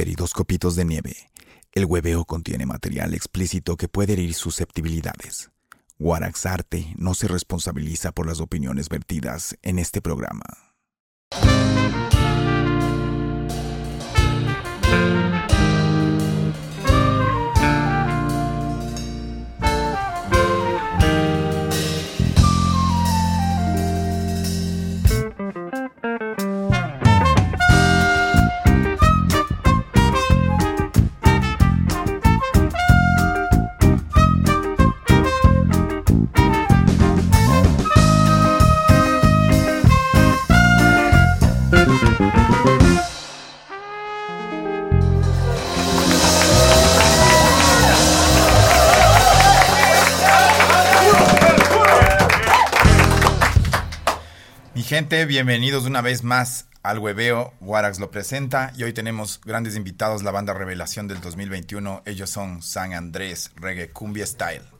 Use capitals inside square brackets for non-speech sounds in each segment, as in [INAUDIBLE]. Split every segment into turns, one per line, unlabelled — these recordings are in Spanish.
queridos copitos de nieve. El hueveo contiene material explícito que puede herir susceptibilidades. Warax Arte no se responsabiliza por las opiniones vertidas en este programa. Bienvenidos una vez más al Hueveo. Warax lo presenta y hoy tenemos grandes invitados, la banda Revelación del 2021. Ellos son San Andrés Reggae Cumbia Style.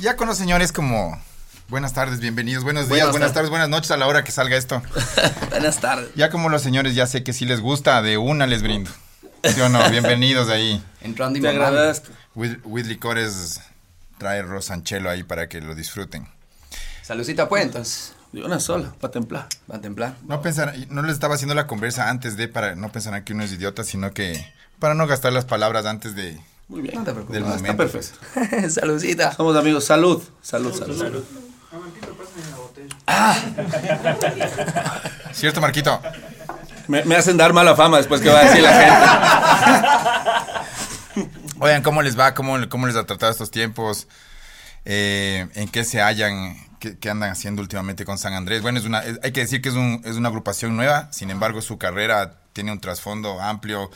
Ya con los señores como buenas tardes, bienvenidos, buenos días,
Buenas
buenas
tardes.
tardes, buenas noches a la hora que salga esto. [LAUGHS]
Buenas tardes.
Ya como los señores ya sé que si les gusta, de una les brindo. ¿Sí o no? Bienvenidos ahí.
Entrando y
Te agradezco.
With, with Licores trae Rosanchelo ahí para que lo disfruten.
Saludcita, pues, entonces.
De una sola, para templar.
Va a templar.
No pensarán, no les estaba haciendo la conversa antes de, para no pensar que uno es idiota, sino que para no gastar las palabras antes de,
Muy bien.
No te preocupes.
del
Está
momento.
perfecto. [LAUGHS]
Saludcita.
Somos amigos. Salud. Salud, salud. salud.
¿Cierto, Marquito?
Me, me hacen dar mala fama después que va a decir la gente. [LAUGHS]
Oigan, ¿cómo les va? ¿Cómo, cómo les ha tratado estos tiempos? Eh, ¿En qué se hallan? ¿Qué, qué andan haciendo últimamente con San Andrés? Bueno, es una, es- hay que decir que es, un- es una agrupación nueva, sin embargo su carrera tiene un trasfondo amplio,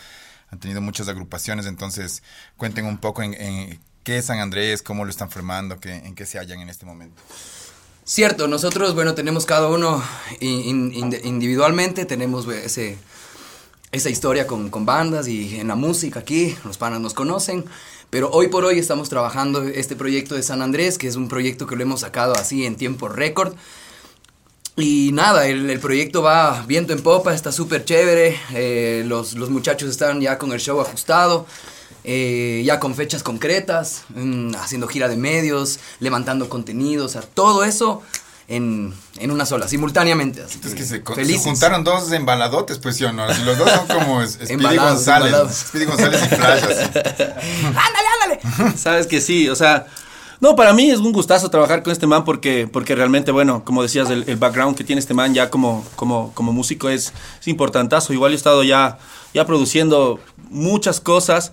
han tenido muchas agrupaciones, entonces cuenten un poco en, en qué es San Andrés, cómo lo están formando, qué, en qué se hallan en este momento.
Cierto, nosotros, bueno, tenemos cada uno in- in- individualmente, tenemos güey, ese, esa historia con, con bandas y en la música aquí, los panas nos conocen, pero hoy por hoy estamos trabajando este proyecto de San Andrés, que es un proyecto que lo hemos sacado así en tiempo récord. Y nada, el, el proyecto va viento en popa, está súper chévere, eh, los, los muchachos están ya con el show ajustado, eh, ya con fechas concretas, mm, haciendo gira de medios, levantando contenidos, o sea, todo eso en, en una sola, simultáneamente. Así
Es que se, co- se
felices.
juntaron dos embaladotes, pues sí o no. Los dos son como Speedy
Embalados,
González.
embalados.
Speedy González y Flash, así. [LAUGHS]
¡Ándale, ándale!
Sabes que sí, o sea. No, para mí es un gustazo trabajar con este man porque, porque realmente, bueno, como decías, el, background que tiene este man ya como, como, como músico es, es importantazo. Igual yo he estado ya, ya produciendo muchas cosas,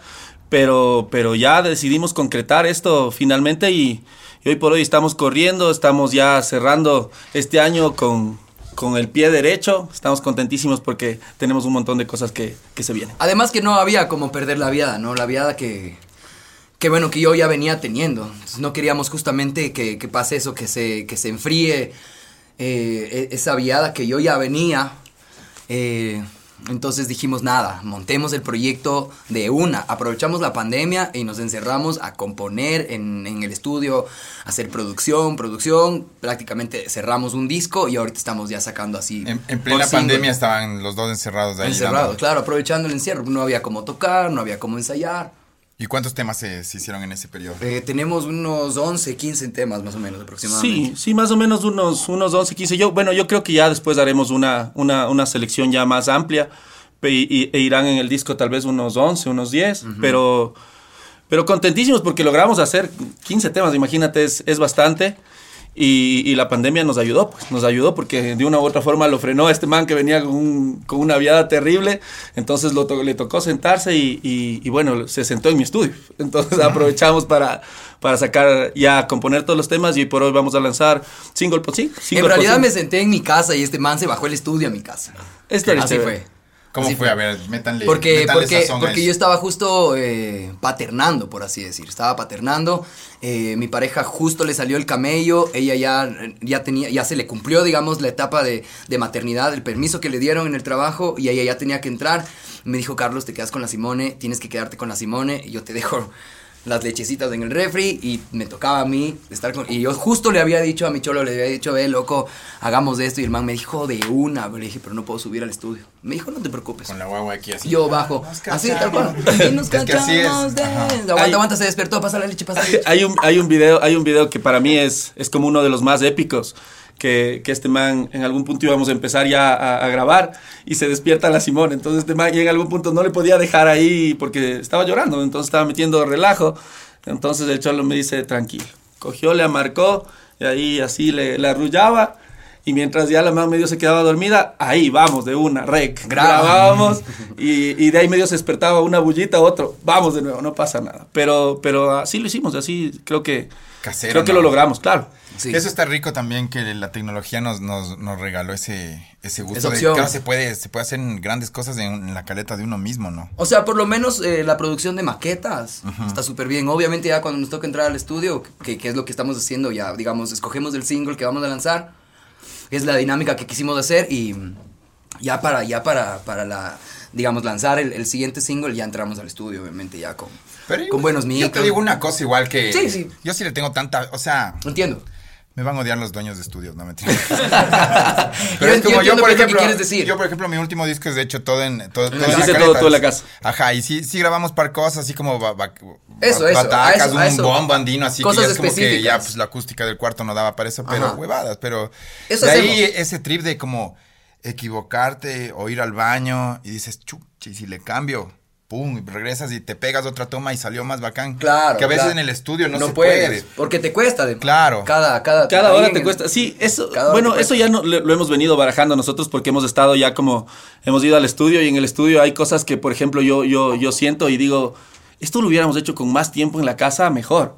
pero, pero ya decidimos concretar esto finalmente y, y hoy por hoy estamos corriendo, estamos ya cerrando este año con, con el pie derecho. Estamos contentísimos porque tenemos un montón de cosas que, que se vienen.
Además que no había como perder la viada, ¿no? La viada que, que bueno, que yo ya venía teniendo. Entonces, no queríamos justamente que, que pase eso, que se, que se enfríe eh, e- esa viada que yo ya venía. Eh, entonces dijimos, nada, montemos el proyecto de una. Aprovechamos la pandemia y nos encerramos a componer en, en el estudio, hacer producción, producción. Prácticamente cerramos un disco y ahorita estamos ya sacando así.
En, plena
single.
pandemia estaban los dos encerrados ahí.
Encerrados,
dando-
claro, aprovechando el encierro. No había cómo tocar, no había cómo ensayar.
¿Y cuántos temas se, se hicieron en ese periodo?
Eh, tenemos unos 11, 15 temas más o menos aproximadamente.
Sí, sí, más o menos unos, unos 11, 15. Yo, bueno, yo creo que ya después haremos una, una, una selección ya más amplia pe- y, e irán en el disco tal vez unos 11, unos 10, pero, pero contentísimos porque logramos hacer 15 temas, imagínate, es, es bastante. Y, y la pandemia nos ayudó, pues nos ayudó porque de una u otra forma lo frenó a este man que venía con, un- con una viada terrible. Entonces lo to- le tocó sentarse y, y- y bueno, se sentó en mi estudio. [LAUGHS] Entonces aprovechamos para, para sacar, ya componer todos los temas y por hoy vamos a lanzar single por single. single
En
por
realidad me
single.
senté en mi casa y este man se bajó el estudio a mi casa.
Era
Así fue.
¿Cómo
Así
fue? A ver, métanle.
Porque,
métanle
porque,
sazón
porque yo estaba justo eh, paternando, por así decir. Estaba paternando. eh, mi pareja justo le salió el camello. Ella ya, ya tenía, ya se le cumplió, digamos, la etapa de, de maternidad, el permiso que le dieron en el trabajo. Y ella ya tenía que entrar. Me dijo, Carlos, te quedas con la Simone, tienes que quedarte con la Simone. Y yo te dejo las lechecitas en el refri y me tocaba a mí estar con... Y yo justo le había dicho a mi cholo, le había dicho, ve, loco, hagamos de esto. Y el man me dijo, de una. Le dije, pero no puedo subir al estudio. Me dijo, no te preocupes.
Con la guagua aquí así.
Yo bajo.
Nos
Así, tal cual. Y [LAUGHS] nos
Es que así es.
de-. Aguanta,
Hay-
aguanta, se despertó, pasa la leche, pasa la [LAUGHS] leche.
hay un, hay un video, hay un video que para mí es, es como uno de los más épicos. Que, que este man en algún punto íbamos a empezar ya a, grabar y se despierta la Simón. Entonces este man y en algún punto no le podía dejar ahí porque estaba llorando, entonces estaba metiendo relajo. Entonces el cholo me dice, tranquilo. Cogió, le amarcó y ahí así le, le arrullaba. Y mientras ya la man medio se quedaba dormida, ahí vamos de una, rec. Grabábamos [LAUGHS] y, y de ahí medio se despertaba una bullita, otro, vamos de nuevo, no pasa nada. Pero, pero así lo hicimos, así creo que,
Casero,
creo que
¿no?
lo logramos, claro.
Sí.
Eso está rico también que la tecnología nos, nos, nos regaló ese, ese gusto
Esa
de ahora se puede, se puede hacer grandes cosas en, en la caleta de uno mismo, ¿no?
O sea, por lo menos eh, la producción de maquetas está súper bien. Obviamente ya cuando nos toca entrar al estudio, que, que es lo que estamos haciendo ya, digamos, escogemos el single que vamos a lanzar, es la dinámica que quisimos hacer y ya para, ya para, para la, digamos, lanzar el, el siguiente single ya entramos al estudio, obviamente ya con,
Pero
con buenos
Yo
micros.
te digo una cosa igual que...
Sí, sí.
Yo sí le tengo tanta... O sea,
Entiendo.
Me van a odiar los dueños de estudios, no me [LAUGHS]
Yo entiendo qué es lo que quieres decir.
Yo, por ejemplo, mi último disco es de hecho todo en... Todo, todo
Lo
en la
hiciste
caleta.
todo tú en la casa.
Ajá, y sí, sí grabamos par cosas así como... ba- ba-
Eso,
ba-
eso, a
Batacas,
eso, a
un
eso.
bombo andino, así
Cosas
que ya es como que ya pues la acústica del cuarto no daba para eso, pero
Ajá.
huevadas, pero...
Eso
de ahí ese trip de como equivocarte o ir al baño y dices, chuchi, y si le cambio... Pum, y regresas y te pegas otra toma y salió más bacán.
Claro.
Que a veces
claro.
en el estudio no, se
puedes,
puede.
Porque te cuesta, de
Claro.
Cada, cada,
Cada hora te
el-
cuesta. Sí, eso, bueno, eso ya no, lo, lo hemos venido barajando nosotros porque hemos estado ya como, hemos ido al estudio y en el estudio hay cosas que, por ejemplo, yo, yo, yo siento y digo, esto lo hubiéramos hecho con más tiempo en la casa, mejor.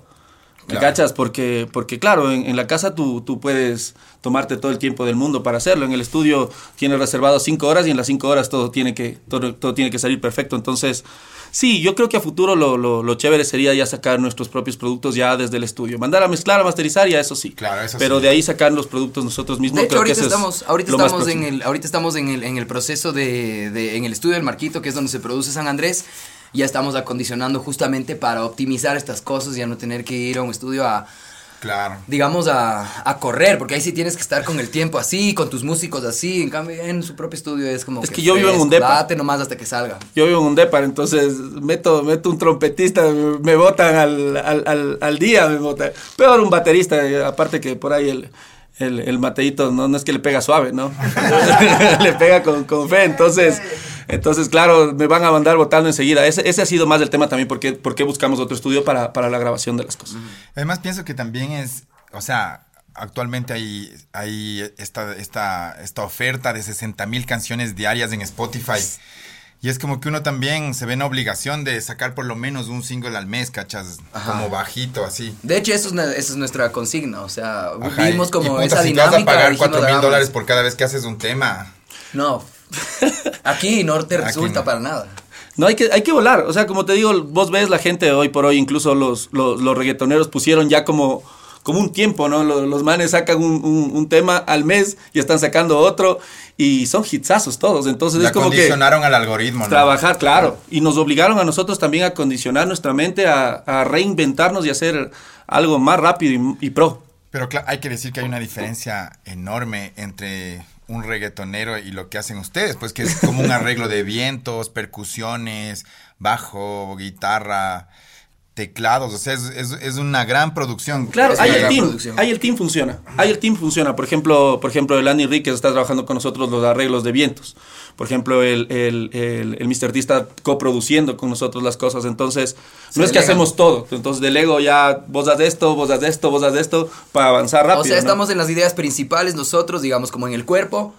¿Me
Claro.
cachas? Porque, porque claro, en, en la casa tú, tú puedes tomarte todo el tiempo del mundo para hacerlo. En el estudio tienes reservado cinco horas y en las cinco horas todo tiene que, todo, todo tiene que salir perfecto. Entonces, sí, yo creo que a futuro lo, lo, lo chévere sería ya sacar nuestros propios productos ya desde el estudio. Mandar a mezclar, a masterizar, ya eso sí.
Claro, eso
Pero
sí.
de ahí sacar los productos nosotros mismos.
De hecho,
creo que
ahorita
es
estamos, ahorita estamos en el, ahorita estamos en el, en el proceso de, de- en el estudio del Marquito, que es donde se produce San Andrés. Ya estamos acondicionando justamente para optimizar estas cosas, ya no tener que ir a un estudio a,
Claro.
digamos, a, a correr, porque ahí sí tienes que estar con el tiempo así, con tus músicos así. En cambio, en su propio estudio es como
Es que yo vivo en un depa.
Date nomás hasta que salga.
Yo vivo en un depar, entonces meto, meto un trompetista, me botan al, al, al, al día, me botan. Peor un baterista, eh, aparte que por ahí el, el, el Mateito no, no es que le pega suave, ¿no? [LAUGHS] le pega con, con fe, entonces, entonces claro, me van a mandar votando enseguida. Ese, ese ha sido más el tema también, porque, porque buscamos otro estudio para, para la grabación de las cosas.
Además pienso que también es, o sea, actualmente hay, hay esta, esta, esta oferta de 60 mil canciones diarias en Spotify. Y es como que uno también se ve en obligación de sacar por lo menos un single al mes, ¿cachas?
Ajá.
Como bajito, así.
De hecho, eso es, esa es nuestra consigna, o sea,
Ajá,
vimos
y-
como
y puta,
esa
si
dinámica.
te vas a pagar
dijimos,
4 mil dólares por cada vez que haces un tema.
No, [LAUGHS] aquí no te resulta
no.
para nada.
No, hay que, hay que volar. O sea, como te digo, vos ves la gente hoy por hoy, incluso los, los, los reggaetoneros pusieron ya como, como un tiempo, ¿no? Los, los manes sacan un, un- un tema al mes y están sacando otro y son hitsazos todos. Entonces
La
es como que
condicionaron al algoritmo, ¿no?
trabajar, claro. Y nos obligaron a nosotros también a condicionar nuestra mente, a, a reinventarnos y hacer algo más rápido y, y pro.
Pero hay que decir que hay una diferencia enorme entre un reggaetonero y lo que hacen ustedes, pues que es como un arreglo de vientos, percusiones, bajo, guitarra, teclados, o sea, es, es- es una gran producción.
Claro,
una
el team,
producción.
ahí el team funciona, ahí el team funciona. Por ejemplo, por ejemplo, el Andy Enríquez está trabajando con nosotros los arreglos de vientos. Por ejemplo, el, el, el, el Mr. D está coproduciendo con nosotros las cosas. Entonces,
Se
no es que hacemos todo. Entonces, delego ya, vos haz esto, vos haz esto, vos haz esto, para avanzar rápido.
o sea,
¿no?
estamos en las ideas principales nosotros, digamos, como en el cuerpo,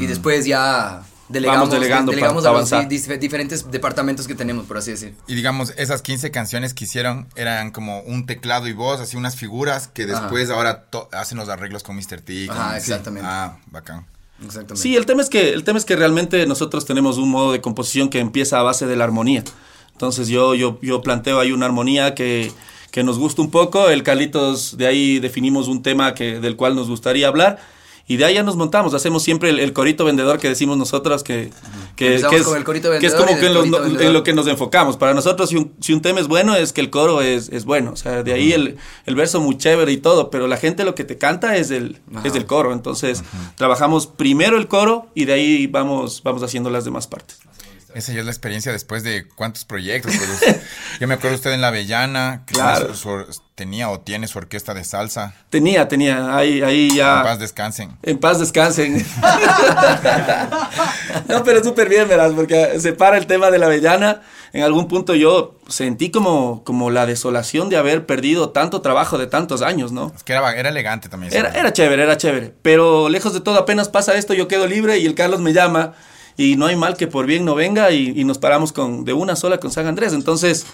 y después ya delegamos,
Mm. Vamos delegando
delegamos
pa-
a
pa
los di- diferentes departamentos que tenemos, por así decir.
Y digamos, esas 15 canciones que hicieron eran como un teclado y voz, así unas figuras que después ahora to- hacen los arreglos con Mr. T. con-
Ajá,
sí.
exactamente.
Ah, bacán.
Sí, el tema es que el tema es que realmente nosotros tenemos un modo de composición que empieza a base de la armonía. Entonces yo yo yo planteo ahí una armonía que que nos gusta un poco, el Carlitos de ahí definimos un tema que del cual nos gustaría hablar y de ahí ya nos montamos, hacemos siempre el, corito vendedor que decimos nosotros que, que, es, que, es, como que en lo, en lo, que nos enfocamos. Para nosotros, si un, si un, tema es bueno, es que el coro es, es bueno. O sea, de ahí el, el, verso muy chévere y todo, pero la gente lo que te canta es el, es el coro. Entonces, trabajamos primero el coro y de ahí vamos, vamos haciendo las demás partes.
Esa ya es la experiencia después de cuántos proyectos. [LAUGHS] yo me acuerdo usted en La Avellana, que tenía o tiene su orquesta de salsa.
Tenía, tenía, ahí, ahí ya.
En paz descansen.
En paz descansen. [LAUGHS] no, pero súper bien, verás, porque se para el tema de La Avellana. En algún punto yo sentí como, como la desolación de haber perdido tanto trabajo de tantos años, ¿no?
Es que era, era elegante también.
Era, era chévere, era chévere. Pero lejos de todo, apenas pasa esto, yo quedo libre y el Carlos me llama y no hay mal que por bien no venga y, nos paramos con, de una sola con San Andrés. Entonces,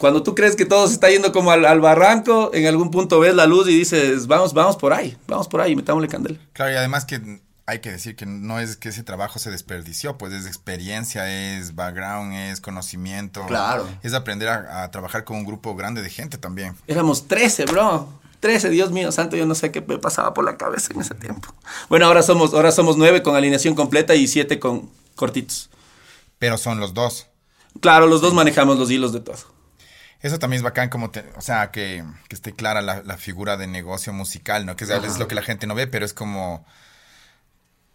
cuando tú crees que todo se está yendo como al, barranco, en algún punto ves la luz y dices, vamos, vamos por ahí, vamos por ahí, metámosle candela.
Claro, y además que hay que decir que no es que ese trabajo se desperdició, pues es experiencia, es background, es conocimiento.
Claro.
Es aprender a, a trabajar con un grupo grande de gente también.
Éramos 13, bro. 13, Dios mío santo, yo no sé qué me pasaba por la cabeza en ese tiempo. Bueno, ahora somos, ahora somos 9 con alineación completa y 7 con cortitos.
Pero son los dos.
Claro, los dos manejamos los hilos de todo.
Eso también es bacán, como o sea, que, esté clara la, figura de negocio musical, ¿no? Que es veces lo que la gente no ve, pero es como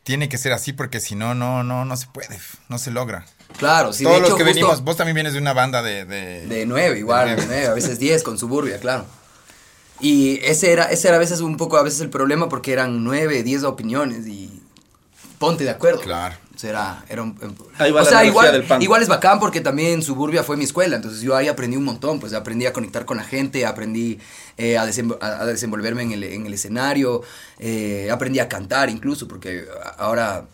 tiene que ser así porque si no, no, no, no se puede, no se logra.
Claro, sí.
Todos los que venimos, vos también vienes de una banda de... De,
de nueve, igual, de nueve, a veces diez con Suburbia, claro. Y ese era, ese era a veces un poco a veces el problema porque eran nueve, diez opiniones y ponte de acuerdo.
Claro.
O sea, era, un,
ahí va o sea,
igual, igual es bacán porque también Suburbia fue mi escuela, entonces yo ahí aprendí un montón, pues aprendí a conectar con la gente, aprendí eh, a, desenvolverme en el, en el escenario, eh, aprendí a cantar incluso, porque ahora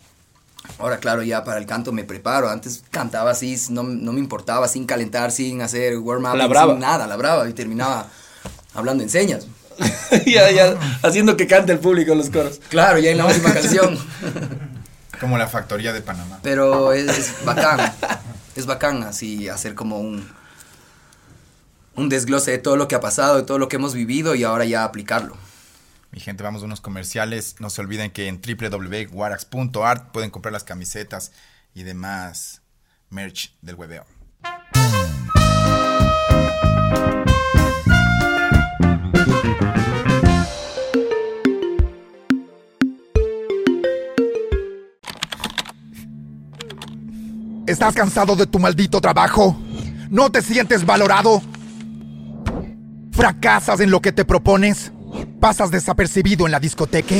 Ahora, claro, ya para el canto me preparo. Antes cantaba así, no, no me importaba, sin calentar, sin hacer warm-up, sin nada, la brava. Y terminaba hablando en señas. [LAUGHS]
ya, ya, haciendo que cante el público los coros.
Claro, ya en la [LAUGHS] última canción.
Como la factoría de Panamá.
Pero es, bacán. Es bacán así hacer como un, un desglose de todo lo que ha pasado, de todo lo que hemos vivido y ahora ya aplicarlo.
Mi gente, vamos a unos comerciales. No se olviden que en www.warax.art pueden comprar las camisetas y demás merch del webeo.
¿Estás cansado de tu maldito trabajo? ¿No te sientes valorado? ¿Fracasas en lo que te propones? ¿Pasas desapercibido en la discoteca?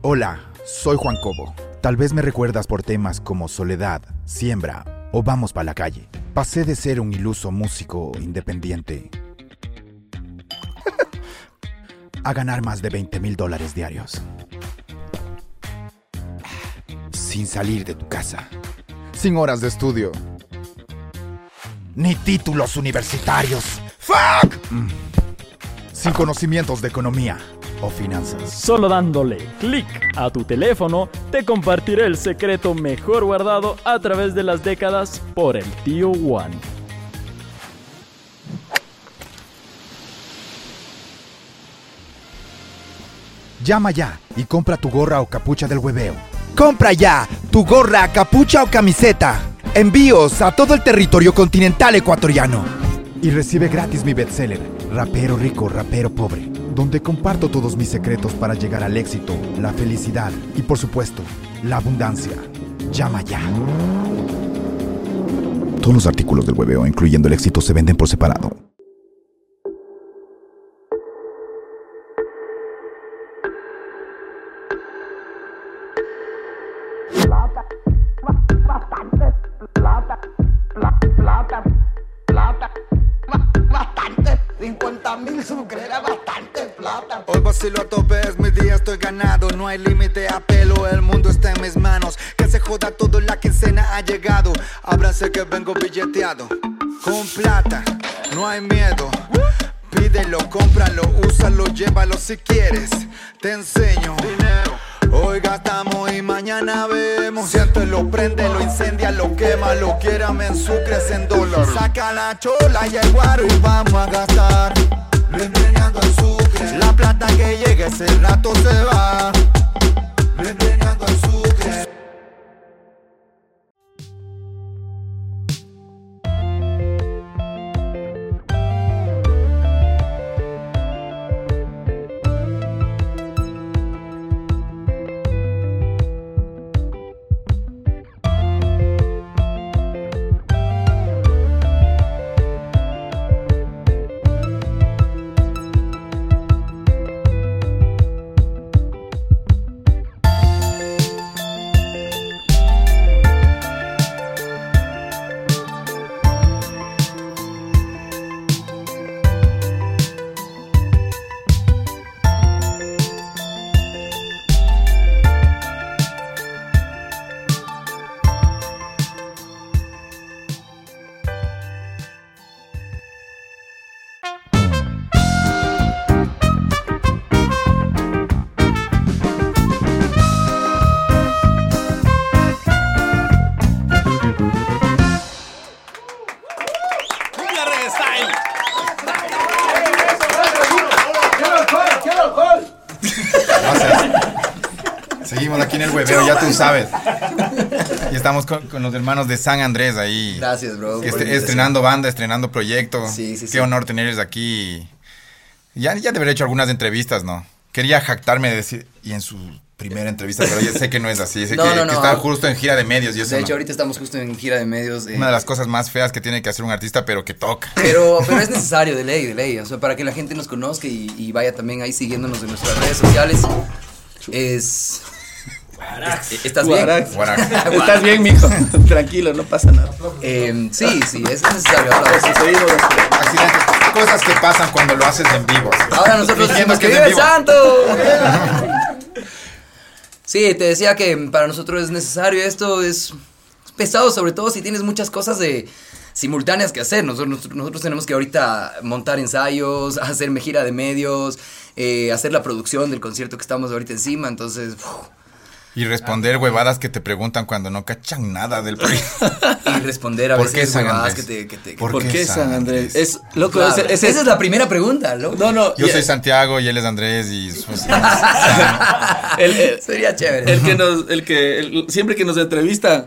Hola, soy Juan Cobo. Tal vez me recuerdas por temas como Soledad, Siembra o Vamos para la calle. Pasé de ser un iluso músico independiente [LAUGHS] a ganar más de 20 mil dólares diarios. Sin salir de tu casa sin horas de estudio. Ni títulos universitarios. ¡Fuck! Mm. Sin conocimientos de economía o finanzas.
Solo dándole clic a tu teléfono, te compartiré el secreto mejor guardado a través de las décadas por el tío Juan.
Llama ya y compra tu gorra o capucha del hueveo Compra ya tu gorra, capucha o camiseta. Envíos a todo el territorio continental ecuatoriano. Y recibe gratis mi bestseller, Rapero Rico, Rapero Pobre, donde comparto todos mis secretos para llegar al éxito, la felicidad y por supuesto, la abundancia. Llama ya. Todos los artículos del hueveo, incluyendo el éxito, se venden por separado.
Lo a tope, es mi día, estoy ganado. No hay límite a pelo, el mundo está en mis manos. Que se joda todo, la quincena ha llegado. Abrace que vengo billeteado. Con plata, no hay miedo. Pídelo, cómpralo, úsalo, llévalo si quieres. Te enseño. Hoy gastamos y mañana vemos. Siéntelo, prende, lo incendia, lo quema, lo quiera, me ensucres en dólares. Saca la chola y el guaro y vamos a gastar. La plata que llegue ese rato se va.
Sabes. Y estamos con, con los hermanos de San Andrés ahí.
Gracias, bro.
estrenando banda, estrenando proyecto.
Sí, sí,
Qué
sí.
honor tenerles aquí. Ya, ya haber hecho algunas entrevistas, ¿no? Quería jactarme de decir, y en su primera entrevista, pero ya sé que no es así. Sé [LAUGHS]
No,
que,
no,
que
no.
está justo en gira de medios.
De hecho, ahorita estamos justo en gira de medios. eh,
Una de las cosas más feas que tiene que hacer un artista, pero que toca.
Pero, [LAUGHS] pero es necesario, de ley, de ley. O sea, para que la gente nos conozca y, y vaya también ahí siguiéndonos en nuestras redes sociales. Es. Es- ¿Estás bien?
Guarax. [LAUGHS] Estás bien, mijo. [LAUGHS] Tranquilo, no pasa nada.
Eh, sí, sí, es necesario.
Accidentes, cosas que pasan cuando lo haces en vivo.
Ahora nosotros decimos que
es
vive el santo. Sí, te decía que para nosotros es necesario esto, es pesado, sobre todo si tienes muchas cosas de simultáneas que hacer. Nosotros, tenemos que ahorita montar ensayos, [LAUGHS] hacer gira de medios, eh, hacer la producción del concierto que estamos ahorita encima, entonces... uf,
Y responder huevadas que te preguntan cuando no cachan nada del proyecto. [LAUGHS]
y responder a
¿Por
veces
qué San
huevadas que te... Que te
¿Por
¿Por
qué San
Andrés? Es loco,
Claro, Esa es la primera pregunta, ¿no?
No, no.
Yo
y-
soy Santiago y él es Andrés y... [LAUGHS] [LAUGHS]
el, el-
Sería chévere.
el que nos, el que, el- siempre que nos entrevista,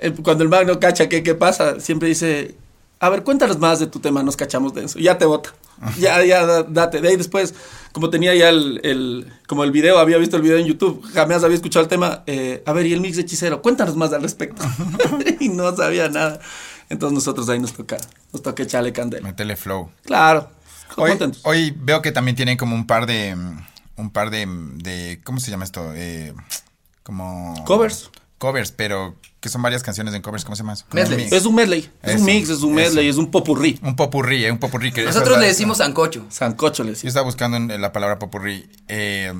el- cuando el magno cacha qué, qué pasa, siempre dice, a ver, cuéntanos más de tu tema, nos cachamos de eso. Ya te vota. [LAUGHS] Ya, ya, da- date. De ahí después, como tenía ya el, el- como el video, había visto el video en YouTube, jamás había escuchado el tema, eh, a ver, y el mix de hechicero, cuéntanos más al respecto. [LAUGHS] [LAUGHS] y no sabía nada. Entonces nosotros ahí nos toca, nos toca echarle candela.
Metele flow.
Claro.
Hoy,
contentos.
hoy veo que también tienen como un par de... Un par de... de ¿Cómo se llama esto? Eh, como...
Covers.
Covers, pero que son varias canciones en covers. ¿Cómo se llama eso?
Medley.
Es un medley, es
Eso,
un mix, es un medley, es un popurrí.
Un popurrí, eh, un popurrí. Que eso
Nosotros
es
le decimos sancocho.
Sancocho le
Yo
decía.
estaba buscando en la palabra popurrí. Eh,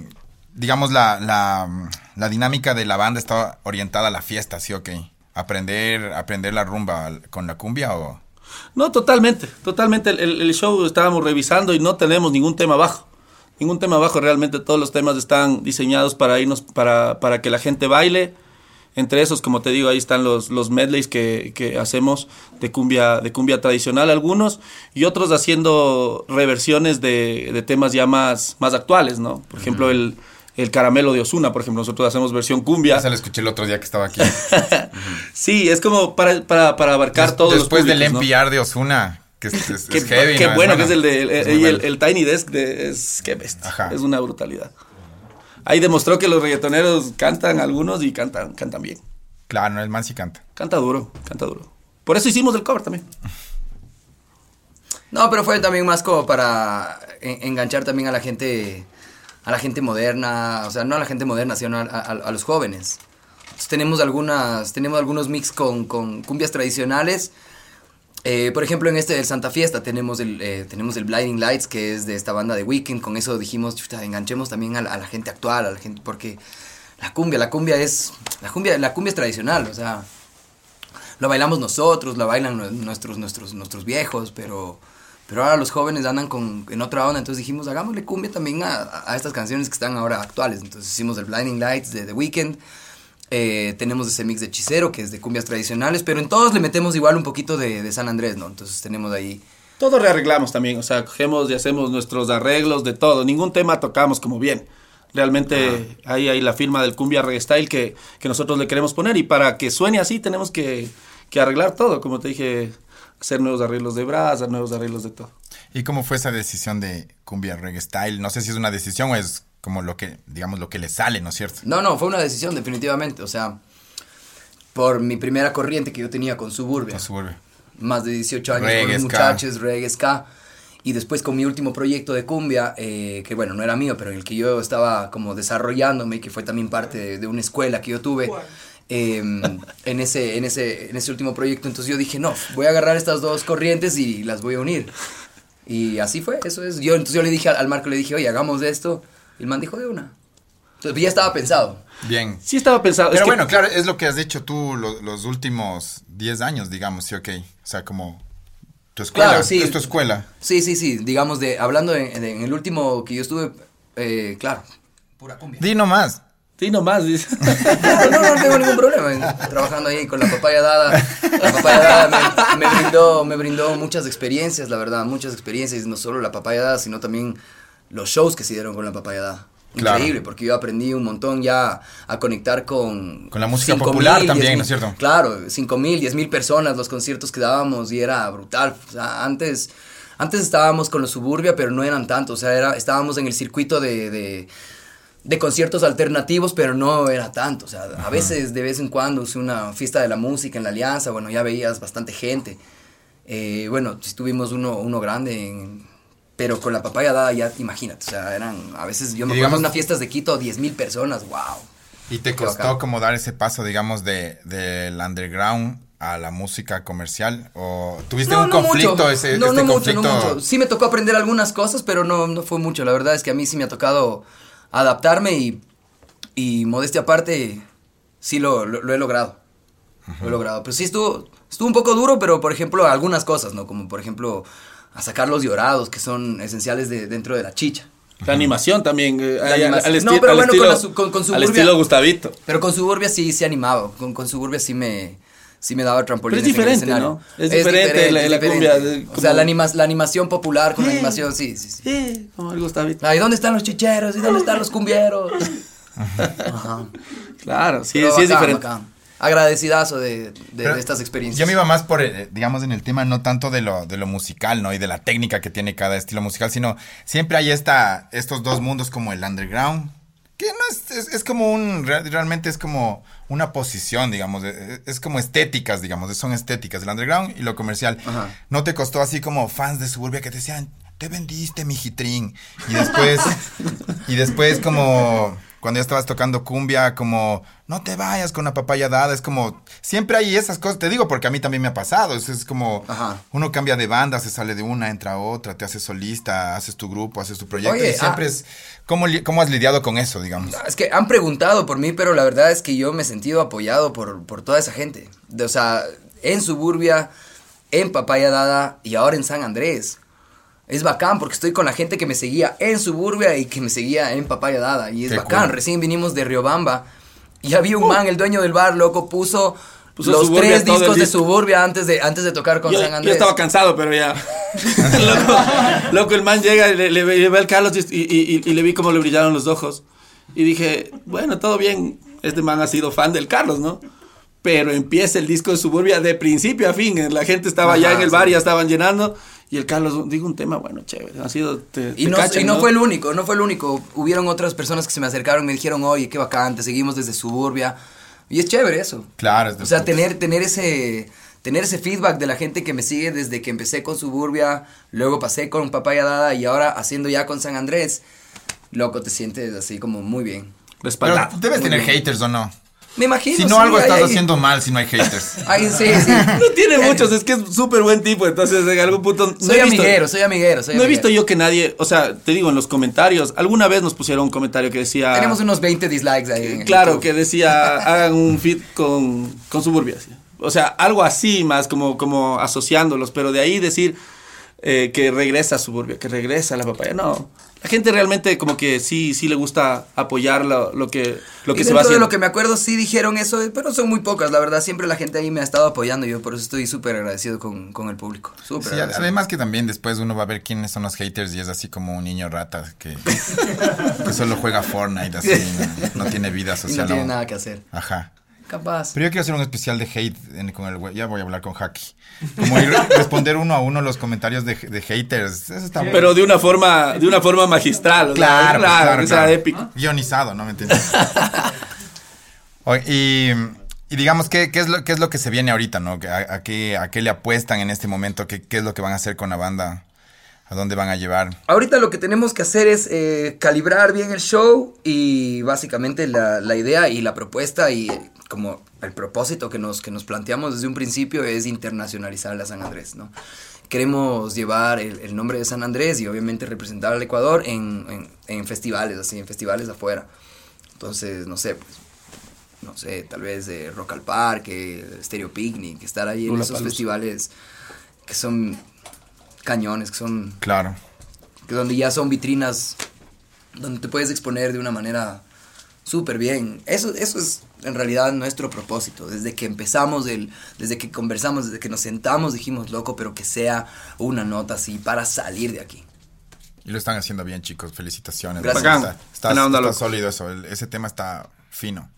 digamos, la, la, la dinámica de la banda está orientada a la fiesta, ¿sí? Ok. Aprender, aprender la rumba con la cumbia o...
No, totalmente, totalmente. El, el- el show estábamos revisando y no tenemos ningún tema bajo. Ningún tema bajo, realmente todos los temas están diseñados para irnos, para, para que la gente baile. Entre esos, como te digo, ahí están los, los medleys que, que hacemos de cumbia, de cumbia tradicional, algunos, y otros haciendo reversiones de, de temas ya más, más actuales, ¿no? Por ejemplo, el, el caramelo de Osuna, por ejemplo, nosotros hacemos versión cumbia.
Se lo escuché el otro día que estaba aquí. [LAUGHS]
Sí, es como para, para, para abarcar
Des-
todos
Después
los
del
públicos, ¿no?
NPR de Osuna, que es, es-
Qué,
es heavy.
qué
¿no?
bueno que
Es
el de el, el- Tiny Desk de, es qué bestia.
Ajá.
Es una brutalidad. Ahí demostró que los reggaetoneros cantan algunos y cantan cantan bien.
Claro, no, el man sí canta.
Canta duro, canta duro. Por eso hicimos el cover también.
No, pero fue también más como para en- enganchar también a la gente, a la gente moderna, o sea, no a la gente moderna, sino a, a- a los jóvenes. Entonces, tenemos algunas, tenemos algunos mix con, con cumbias tradicionales. Eh, por ejemplo, en este del Santa Fiesta tenemos el, eh, tenemos el Blinding Lights, que es de esta banda de Weekend. Con eso dijimos, chuta, enganchemos también a la, a la gente actual, a la gente, porque la cumbia, la cumbia es, la cumbia, la cumbia es tradicional, o sea, lo bailamos nosotros, la bailan nue- nuestros, nuestros, nuestros viejos, pero, Pero ahora los jóvenes andan con, en otra onda, entonces dijimos, hagámosle cumbia también a, a estas canciones que están ahora actuales. Entonces hicimos el Blinding Lights de The Weeknd, eh, tenemos ese mix de hechicero, que es de cumbias tradicionales, pero en todos le metemos igual un poquito de, de San Andrés, ¿no? Entonces tenemos ahí...
Todo rearreglamos también, o sea, cogemos y hacemos nuestros arreglos de todo. Ningún tema tocamos como bien. Realmente ahí hay la firma del cumbia reggae style que, que nosotros le queremos poner y para que suene así tenemos que, que arreglar todo, como te dije, hacer nuevos arreglos de brasa, nuevos arreglos de todo.
¿Y cómo fue esa decisión de cumbia reggae style? No sé si es una decisión o es como lo que, digamos, lo que le sale, ¿no es cierto?
No, no, fue una decisión definitivamente, o sea, por mi primera corriente que yo tenía con Suburbia.
Con Suburbia.
Más de 18 años
Reggae,
con los
ska.
muchachos, reggae, ska. Y después con mi último proyecto de cumbia, eh, que bueno, no era mío, pero en el que yo estaba como desarrollándome, que fue también parte de, de una escuela que yo tuve. eh, [LAUGHS] en, ese, en, ese, en ese último proyecto, entonces yo dije, no, voy a agarrar estas dos corrientes y las voy a unir. Y así fue, eso es. Yo, entonces yo le dije al, al Marco, le dije, oye, hagamos esto. Y el man dijo de una. Entonces ya estaba pensado.
Bien.
Sí estaba pensado.
Pero
es que-
bueno, claro, es lo que has hecho tú lo- los últimos 10 años, digamos, sí, ok. O sea, como tu escuela,
Claro, sí.
es tu escuela.
Sí, sí, sí, digamos, de hablando de- de- en el último que yo estuve, eh, claro, pura cumbia.
Di nomás.
Sí, nomás. dice. [LAUGHS]
No, no, no tengo ningún problema trabajando ahí con la papaya dada. La papaya dada me, me brindó, me brindó muchas experiencias, la verdad, muchas experiencias, no solo la papaya dada, sino también los shows que se dieron con la papaya dada.
Claro.
Increíble, porque yo aprendí un montón ya a conectar con...
Con la música
5.000,
popular también,
10.000,
¿no es cierto?
Claro, 5 mil, 10 mil personas, los conciertos que dábamos y era brutal. O sea, antes, antes estábamos con los suburbia, pero no eran tantos. O sea, era, estábamos en el circuito de, de, de conciertos alternativos, pero no era tanto. O sea, a veces, de vez en cuando, una fiesta de la música en la Alianza, bueno, ya veías bastante gente. Eh, bueno, si tuvimos uno, uno grande, en- pero con la papaya dada ya, imagínate, o sea, eran, a veces, yo me acuerdo unas fiestas de Quito, 10 mil personas, wow.
Y te costó
bacán.
como dar ese paso, digamos, de del underground a la música comercial o tuviste un conflicto
mucho.
ese
no,
este
no
conflicto
mucho, no mucho. Sí me tocó aprender algunas cosas, pero no, no fue mucho. La verdad es que a mí sí me ha tocado adaptarme y, y modestia aparte, sí lo, lo- lo he logrado. Lo he logrado. Pero sí estuvo, estuvo un poco duro, pero por ejemplo, algunas cosas, ¿no? Como por ejemplo, a sacar los llorados, que son esenciales de, dentro de la chicha.
La animación también. eh,
La
al-
animación.
al
No, pero
al
bueno, con
estilo-
la su- con- con
Al
Suburbia-
estilo Gustavito.
Pero con Suburbia sí se animaba. Con, con Suburbia sí me, sí me daba trampolín.
Pero es diferente, ¿no? Es diferente la- la cumbia de-
O sea,
como-
la, anima- la animación popular con la animación, sí, sí, sí.
Sí, como el Gustavito.
Ay, ¿dónde están los chicheros? ¿Y dónde están los cumbieros? [LAUGHS] Ajá.
Claro, sí,
Pero
sí es
bacán,
diferente.
bacán. Agradecidazo de, de- de estas experiencias.
Yo me iba más por, eh, digamos, en el tema no tanto de lo, de lo musical, ¿no? Y de la técnica que tiene cada estilo musical, sino siempre hay esta, estos dos mundos como el underground, que no es, es, es como un, re- realmente es como una posición, digamos, eh, es como estéticas, digamos, son estéticas, el underground y lo comercial.
Ajá.
No te costó así como fans de Suburbia que te decían, te vendiste, mi jitrín. Y después, [LAUGHS] y después como cuando ya estabas tocando cumbia, como, no te vayas con la papaya dada, es como, siempre hay esas cosas, te digo porque a mí también me ha pasado, es, es como,
Ajá.
uno cambia de banda, se sale de una, entra a otra, te haces solista, haces tu grupo, haces tu proyecto,
Oye,
y siempre
ah.
es, ¿cómo, ¿cómo has lidiado con eso, digamos?
Es que han preguntado por mí, pero la verdad es que yo me he sentido apoyado por, por toda esa gente. De- o sea, en Suburbia, en Papaya Dada y ahora en San Andrés. Es bacán porque estoy con la gente que me seguía en Suburbia y que me seguía en Papaya Dada. Y es
Qué
bacán.
cool.
Recién vinimos de Riobamba y había un man, el dueño del bar, loco, puso,
Puso
los
Suburbia,
tres discos de
disco.
Suburbia antes de, antes de tocar con
Yo,
San
yo
Andrés.
estaba cansado, pero ya. [LAUGHS] loco, loco, el man llega y le, le, ve- le ve al Carlos y, y- y- y le vi cómo le brillaron los ojos. Y dije, bueno, todo bien. Este man ha sido fan del Carlos, ¿no? Pero empieza el disco de Suburbia de principio a fin. La gente estaba
Ajá,
ya en el
sí.
bar, ya estaban llenando. Y el Carlos dijo un tema, bueno, chévere. Ha sido. Te,
Y
te
no,
cachan,
y no fue el único, no fue el único. Hubieron otras personas que se me acercaron y me dijeron, oye, qué bacán, te seguimos desde Suburbia. Y es chévere eso.
Claro, es de
O sea, tener, tener ese tener ese feedback de la gente que me sigue desde que empecé con Suburbia, luego pasé con Papaya Dada y ahora haciendo ya con San Andrés, loco, te sientes así como muy bien.
Pero
Respaldado.
debes
Muy
tener
bien.
haters o no.
Me imagino.
Si no,
sí,
algo
hay-
estás
hay-
haciendo mal si no hay haters. [LAUGHS]
hay- sí, sí.
No tiene muchos, es que es súper buen tipo. Entonces, en algún punto. no
Soy
visto-
amiguero, soy amiguero,
No he visto yo que nadie, o sea, te digo en los comentarios, alguna vez nos pusieron un comentario que decía...
Tenemos unos 20 dislikes ahí. en el
Claro,
YouTube.
que decía, [LAUGHS] hagan un fit con, con Suburbia. ¿sí? O sea, algo así más como, como asociándolos, pero de ahí decir, eh, que regresa a Suburbia, que regresa a la papaya. No, la gente realmente como que sí, sí le gusta apoyar lo, lo que, lo que
y
se va
dentro de
haciendo.
lo que me acuerdo sí dijeron eso, pero son muy pocas, la verdad. Siempre la gente ahí me ha estado apoyando y yo por eso estoy súper agradecido con, con el público. Súper
Sí,
agradecido.
además que también después uno va a ver quiénes son los haters y es así como un niño rata que, [LAUGHS] que solo juega Fortnite, así, no, no tiene vida
Y
social.
no tiene nada que hacer.
Ajá.
Capaz.
Pero yo quiero hacer un especial de hate en- con el güey. Ya voy a hablar con Haki. Como ir responder uno a uno los comentarios de, de haters. Eso está
Pero de una forma, de una forma magistral. o sea,
Claro, pues, claro,
que sea
claro.
épico.
Guionizado, ¿no me entiendes? [LAUGHS] Y digamos, ¿qué, qué es lo, ¿qué es lo que se viene ahorita, no? ¿A, a qué, ¿A qué le apuestan en este momento? ¿Qué, ¿Qué es lo que van a hacer con la banda? ¿A dónde van a llevar?
Ahorita lo que tenemos que hacer es eh, calibrar bien el show y básicamente la, la idea y la propuesta y eh, como el propósito que nos, que nos planteamos desde un principio es internacionalizar la San Andrés, ¿no? Queremos llevar el, el nombre de San Andrés y obviamente representar al Ecuador en, en, en festivales, así, en festivales afuera. Entonces, no sé, pues, no sé, tal vez de Rock al Parque, Stereo Picnic, estar ahí en esos festivales que son cañones, que son
Claro.
que donde ya son vitrinas donde te puedes exponer de una manera súper bien. Eso, eso es en realidad nuestro propósito. Desde que empezamos, el, desde que conversamos, desde que nos sentamos, dijimos, loco, pero que sea una nota así para salir de aquí.
Y lo están haciendo bien, chicos. Felicitaciones.
Gracias.
Está, está-
onda,
está sólido eso. el- ese tema está fino.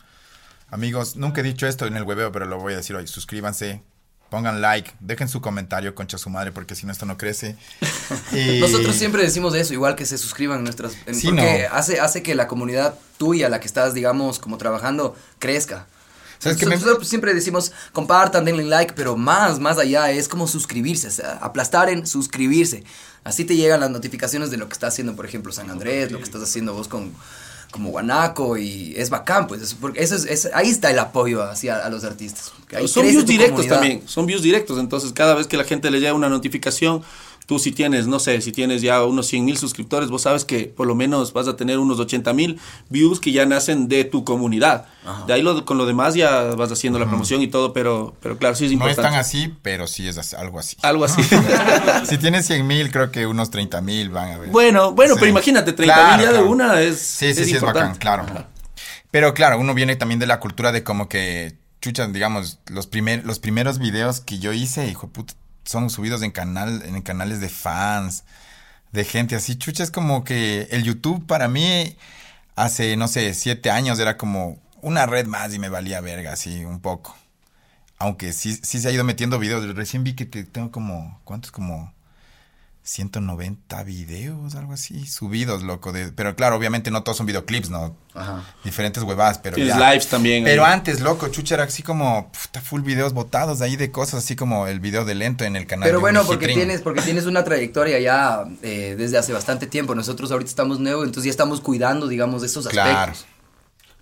Amigos, nunca he dicho esto en el webeo, pero lo voy a decir hoy. Suscríbanse, pongan like, dejen su comentario, concha su madre, porque si no esto no crece. [LAUGHS] Y-
Nosotros siempre decimos eso, igual que se suscriban en nuestras... en-
Sí,
porque
no.
hace, hace que la comunidad tuya, la que estás, digamos, como trabajando, crezca.
¿Sabes qué me-
Nosotros siempre decimos, compartan, denle like, pero más, más allá es como suscribirse, o sea, aplastar en suscribirse. Así te llegan las notificaciones de lo que está haciendo, por ejemplo, San Andrés, lo que estás haciendo vos con como Guanaco y es bacán, pues, eso- porque eso es, es- ahí está el apoyo hacia a los artistas. ahí
son views directos
comunidad.
también, son views directos, entonces cada vez que la gente le llega una notificación, tú si tienes, no sé, si tienes ya unos 100 mil suscriptores, vos sabes que por lo menos vas a tener unos 80 mil views que ya nacen de tu comunidad. De ahí lo, con lo demás ya vas haciendo la promoción y todo, pero, pero claro, sí es
No es
importante.
tan así, pero sí es así- algo así.
Algo así. [LAUGHS]
si tienes 100 mil, creo que unos 30 mil van a ver.
bueno, bueno,
Sí.
pero imagínate, 30
Claro,
mil ya
claro.
de una es
Sí, sí,
es
sí, es bacán,
importante.
claro. Pero claro, uno viene también de la cultura de como que, chucha, digamos, los, primer, los primeros videos que yo hice, hijo de puta, son subidos en, canal, en canales de fans, de gente así. Chucha, es como que el YouTube para mí hace, no sé, siete años era como una red más y me valía verga, así, un poco. Aunque sí, sí se ha ido metiendo videos. Recién vi que te- tengo como, ¿cuántos? Como 190 videos, algo así, subidos, loco. De, pero claro, obviamente no todos son videoclips, ¿no?
Ajá.
Diferentes huevadas, pero
Tienes
ya.
lives también.
Pero
ahí.
antes, loco, chucha era así como, puta, full videos botados ahí de cosas, así como el video de lento en el canal.
Pero
de
bueno, porque tienes, porque tienes una trayectoria ya eh, desde hace bastante tiempo. Nosotros ahorita estamos nuevos, entonces ya estamos cuidando, digamos, de esos
Claro.
aspectos.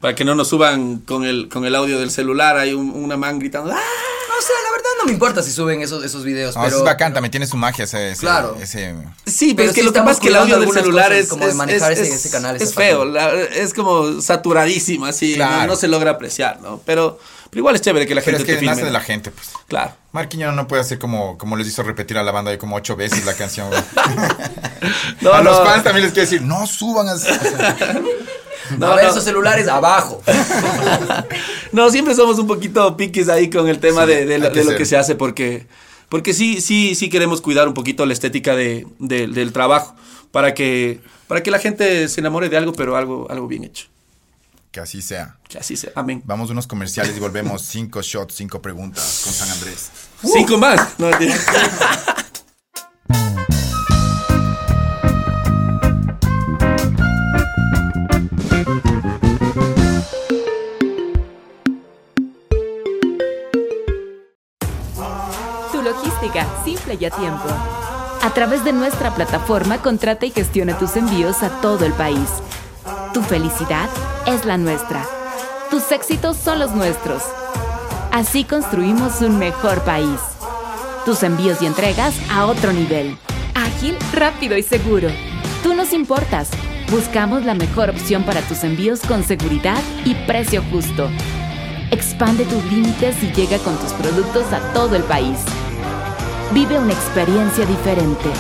Para que no nos suban con el, con el audio del celular, hay un- una man gritando. ¡Ah!
No sé, la verdad no me importa si suben esos, esos videos,
No,
pero...
eso es bacán, también tiene su magia ese, ese,
Claro.
ese-
Sí, pero,
Pero
es que
sí
lo que pasa es que el audio del celular es
como de
es-
manejar
es-
ese-
es-
ese canal,
Es feo, la- es como saturadísimo así, no-
Claro.
no, se logra apreciar, ¿no? Pero, pero igual es chévere que la
Pero
gente
es que
te
nace
filme.
de la gente, pues.
Claro.
Marquinhos no puede hacer como, como les hizo repetir a la banda ahí como ocho veces la canción. [LAUGHS]
No,
a los
no.
fans también les quiero decir, no suban así. [LAUGHS]
No,
a ver
no.
esos celulares abajo. [LAUGHS]
No, siempre somos un poquito piques ahí con el tema
Sí,
de, lo,
que
de lo
ser.
que se hace porque, porque sí, sí, sí queremos cuidar un poquito la estética de, de- del trabajo para que, para que la gente se enamore de algo, pero algo, algo bien hecho.
Que así sea.
Que así sea. Amén.
Vamos a unos comerciales y volvemos. Cinco shots, cinco preguntas con San Andrés.
Cinco más. No, [LAUGHS]
tiempo. A través de nuestra plataforma, contrata y gestiona tus envíos a todo el país. Tu felicidad es la nuestra. Tus éxitos son los nuestros. Así construimos un mejor país. Tus envíos y entregas a otro nivel. Ágil, rápido y seguro. Tú nos importas. Buscamos la mejor opción para tus envíos con seguridad y precio justo. Expande tus límites y llega con tus productos a todo el país. Vive una experiencia diferente.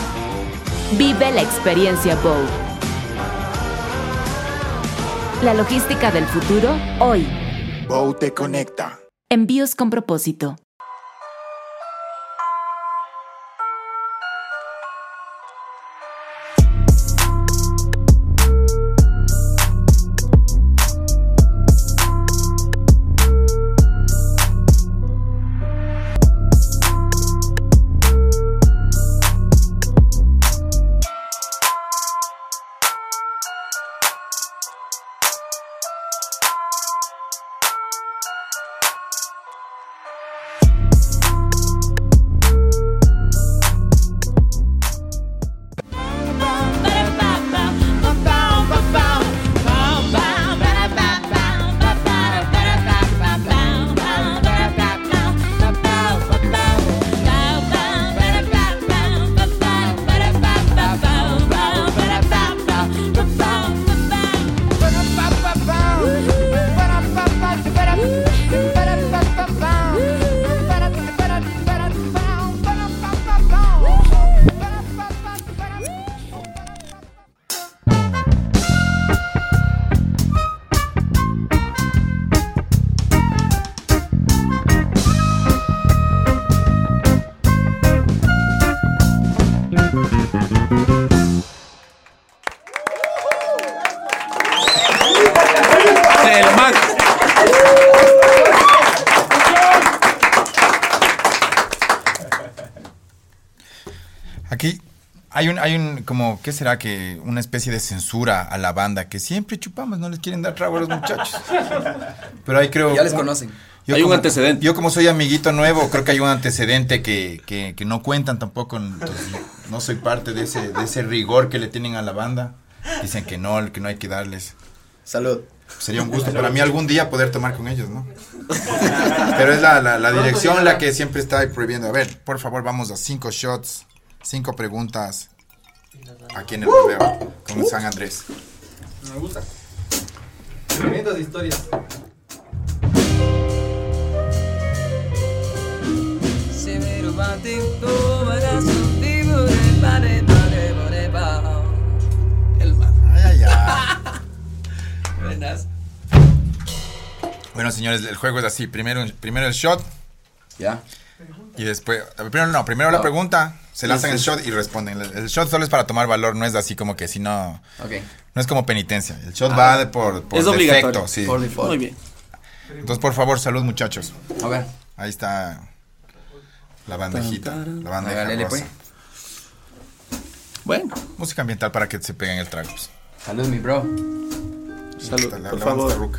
Vive la experiencia Bow. La logística del futuro hoy.
Bow te conecta.
Envíos con propósito.
Como, ¿qué será que? Una especie de censura a la banda que siempre chupamos, no les quieren dar trago a los muchachos. Pero ahí creo.
Ya les conocen.
Yo
Hay un
como-
antecedente.
Yo como soy amiguito nuevo, creo que hay un antecedente que, que, que no cuentan tampoco. entonces, no soy parte de ese, de ese rigor que le tienen a la banda. Dicen que no, que no hay que darles.
Salud.
Sería un gusto para mí algún día poder tomar con ellos, ¿no? Pero es la, la, la dirección la que siempre está prohibiendo. A ver, por favor, vamos a cinco shots, cinco preguntas aquí en el rodeo con San Andrés.
Me gusta. Tremendas historias.
Ay, ay, ay. [LAUGHS]
Buenas.
Bueno, señores, el juego es así. Primero, primero el shot
Ya.
Y después... Primero no, primero la pregunta, se lanzan el shot y responden. El, el shot solo es para tomar valor, no es así como que si no... No es como penitencia. El shot va de por, por
Es
defecto,
obligatorio.
sí.
Por default.
Muy bien.
Entonces, por favor, salud, muchachos.
A ver.
Ahí está la bandejita, la bandeja
Hágale,
rosa.
pues.
Bueno,
Música ambiental para que se peguen el trago. pues.
Salud, mi bro.
salud,
La- la
por
banda
favor.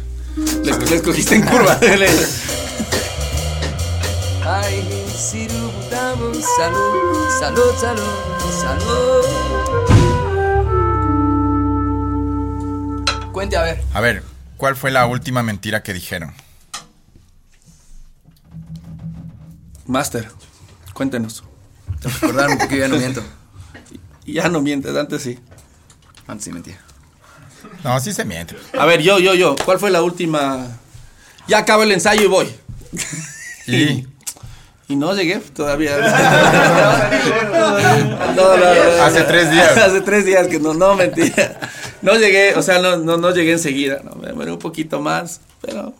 Les, les cogiste en curva. [LAUGHS] [LAUGHS]
Ay, salud, salud, salud, salud. Cuente a ver.
A ver, ¿cuál fue la última mentira que dijeron?
Master, cuéntenos.
Tengo que acordarme porque yo ya no miento. [LAUGHS]
Ya no mientes, antes sí.
Antes sí mentía.
No, sí se miente.
A ver, yo, yo, yo. ¿Cuál fue la última? Ya acabo el ensayo y voy.
Y [LAUGHS]
Y no llegué todavía. No, no, no.
Hace tres días. [LAUGHS]
Hace tres días que no, no, mentira. No llegué, o sea, no, no, no llegué enseguida. No, me demoré un poquito más, pero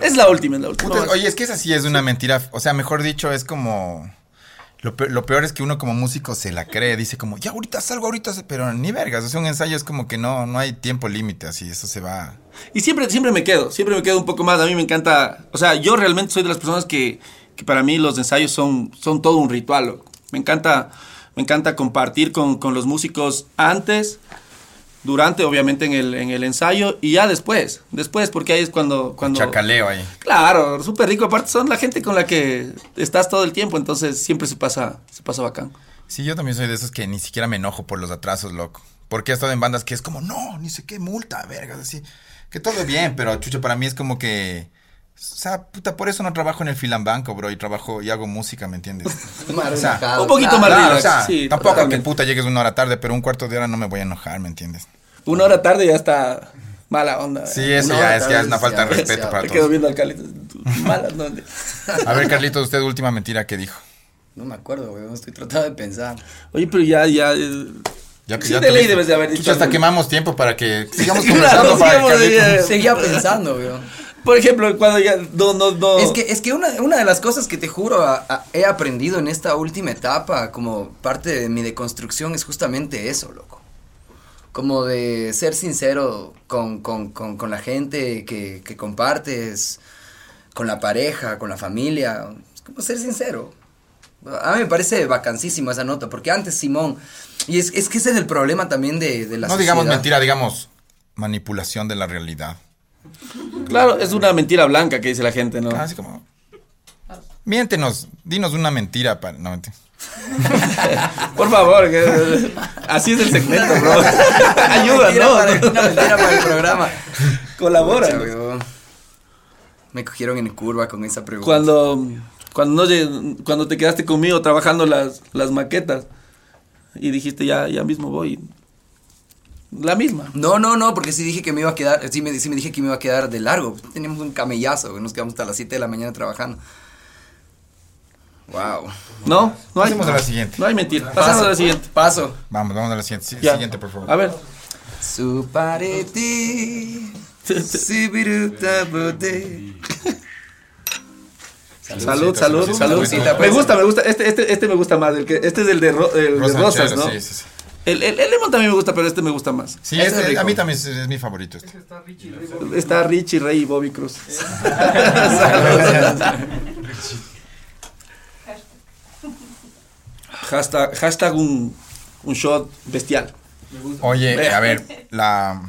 es la última, es la última.
Puta, oye, es que esa sí es una mentira. O sea, mejor dicho, es como. Lo, pe- lo peor es que uno como músico se la cree, dice como, ya ahorita salgo, ahorita, se-", pero ni vergas. O sea, un ensayo es como que no, no hay tiempo límite, así, eso se va.
Y siempre, siempre me quedo, siempre me quedo un poco más. A mí me encanta, o sea, yo realmente soy de las personas que, que para mí los ensayos son, son todo un ritual. loco. Me encanta, me encanta compartir con, con los músicos antes, durante, obviamente, en el, en el ensayo y ya después. Después, porque ahí es cuando... cuando
Chacaleo ahí.
Claro, súper rico. Aparte son la gente con la que estás todo el tiempo, entonces siempre se pasa, se pasa bacán.
Sí, yo también soy de esos que ni siquiera me enojo por los atrasos, loco. Porque he estado en bandas que es como, no, ni sé qué multa, vergas, así. Que todo bien, pero chucho, para mí es como que. O sea, puta, por eso no trabajo en el filambanco, bro, y trabajo y hago música, ¿me entiendes? [LAUGHS] O sea,
un poquito
claro.
más
Claro, o sea,
sí,
tampoco
totalmente.
que puta llegues una hora tarde, pero un cuarto de hora no me voy a enojar, ¿me entiendes?
Una hora tarde ya está mala onda.
Sí, eso
Una
ya es, ya es una falta de respeto
ya-
para
Me
todos.
quedo viendo al Cali. Mala.
A ver, Carlitos, usted última mentira que dijo.
No me acuerdo, weón. Estoy tratando de pensar.
Oye, pero ya, ya. eh,
Ya,
Sí,
ya
de
te
ley debes de haber dicho
Chucha, hasta quemamos tiempo para que sigamos [LAUGHS]
Claro,
conversando. para
sigamos,
que
eh,
Seguía pensando, weón.
Por ejemplo, cuando ya. No, no, no.
Es que, es que una, una de las cosas que te juro a- a- he aprendido en esta última etapa, como parte de mi deconstrucción, es justamente eso, loco. Como de ser sincero con, con, con, con la gente que, que compartes, con la pareja, con la familia. Es como ser sincero. A mí me parece vacancísimo esa nota, porque antes Simón, y es, es que ese es el problema también de, de la
No digamos mentira, digamos manipulación de la realidad.
Claro, es una mentira blanca que dice la gente, ¿no?
Así como. Miéntenos, dinos una mentira para. No, mentira. [LAUGHS]
Por favor, que- así es el segmento, bro. [LAUGHS] Ayuda,
Mentira
¿no?
para- una mentira para el programa.
Colabora.
Pucha, weón. Me cogieron en curva con esa pregunta.
Cuando, cuando, no, lle- cuando te quedaste conmigo trabajando las, las maquetas y dijiste ya, ya mismo voy. La misma.
No, no, no, porque sí dije que me iba a quedar, sí me, sí me dije que me iba a quedar de largo. Teníamos un camellazo, güey, nos quedamos hasta las 7 de la mañana trabajando. Wow.
No, no hay.
Pasemos a la siguiente.
No hay mentira. Pasamos a la siguiente.
Paso.
Vamos, vamos a la siguiente. Sí. Siguiente, por favor.
A ver.
Su. Sibirutabute.
Salud, salud, salud.
saludcita,
Me gusta, me gusta. Este, este, este me gusta más. El que, este es el de, ro- el de
Rosa
rosas, ¿no?
Sí, sí, sí.
El, el, el lemon también me gusta, pero este me gusta más.
Sí, este, a mí también es, es mi favorito este.
Está Richie, Rey y Bobby Cruz. [LAUGHS] hashtag, hashtag un, un shot bestial.
Oye, a ver, la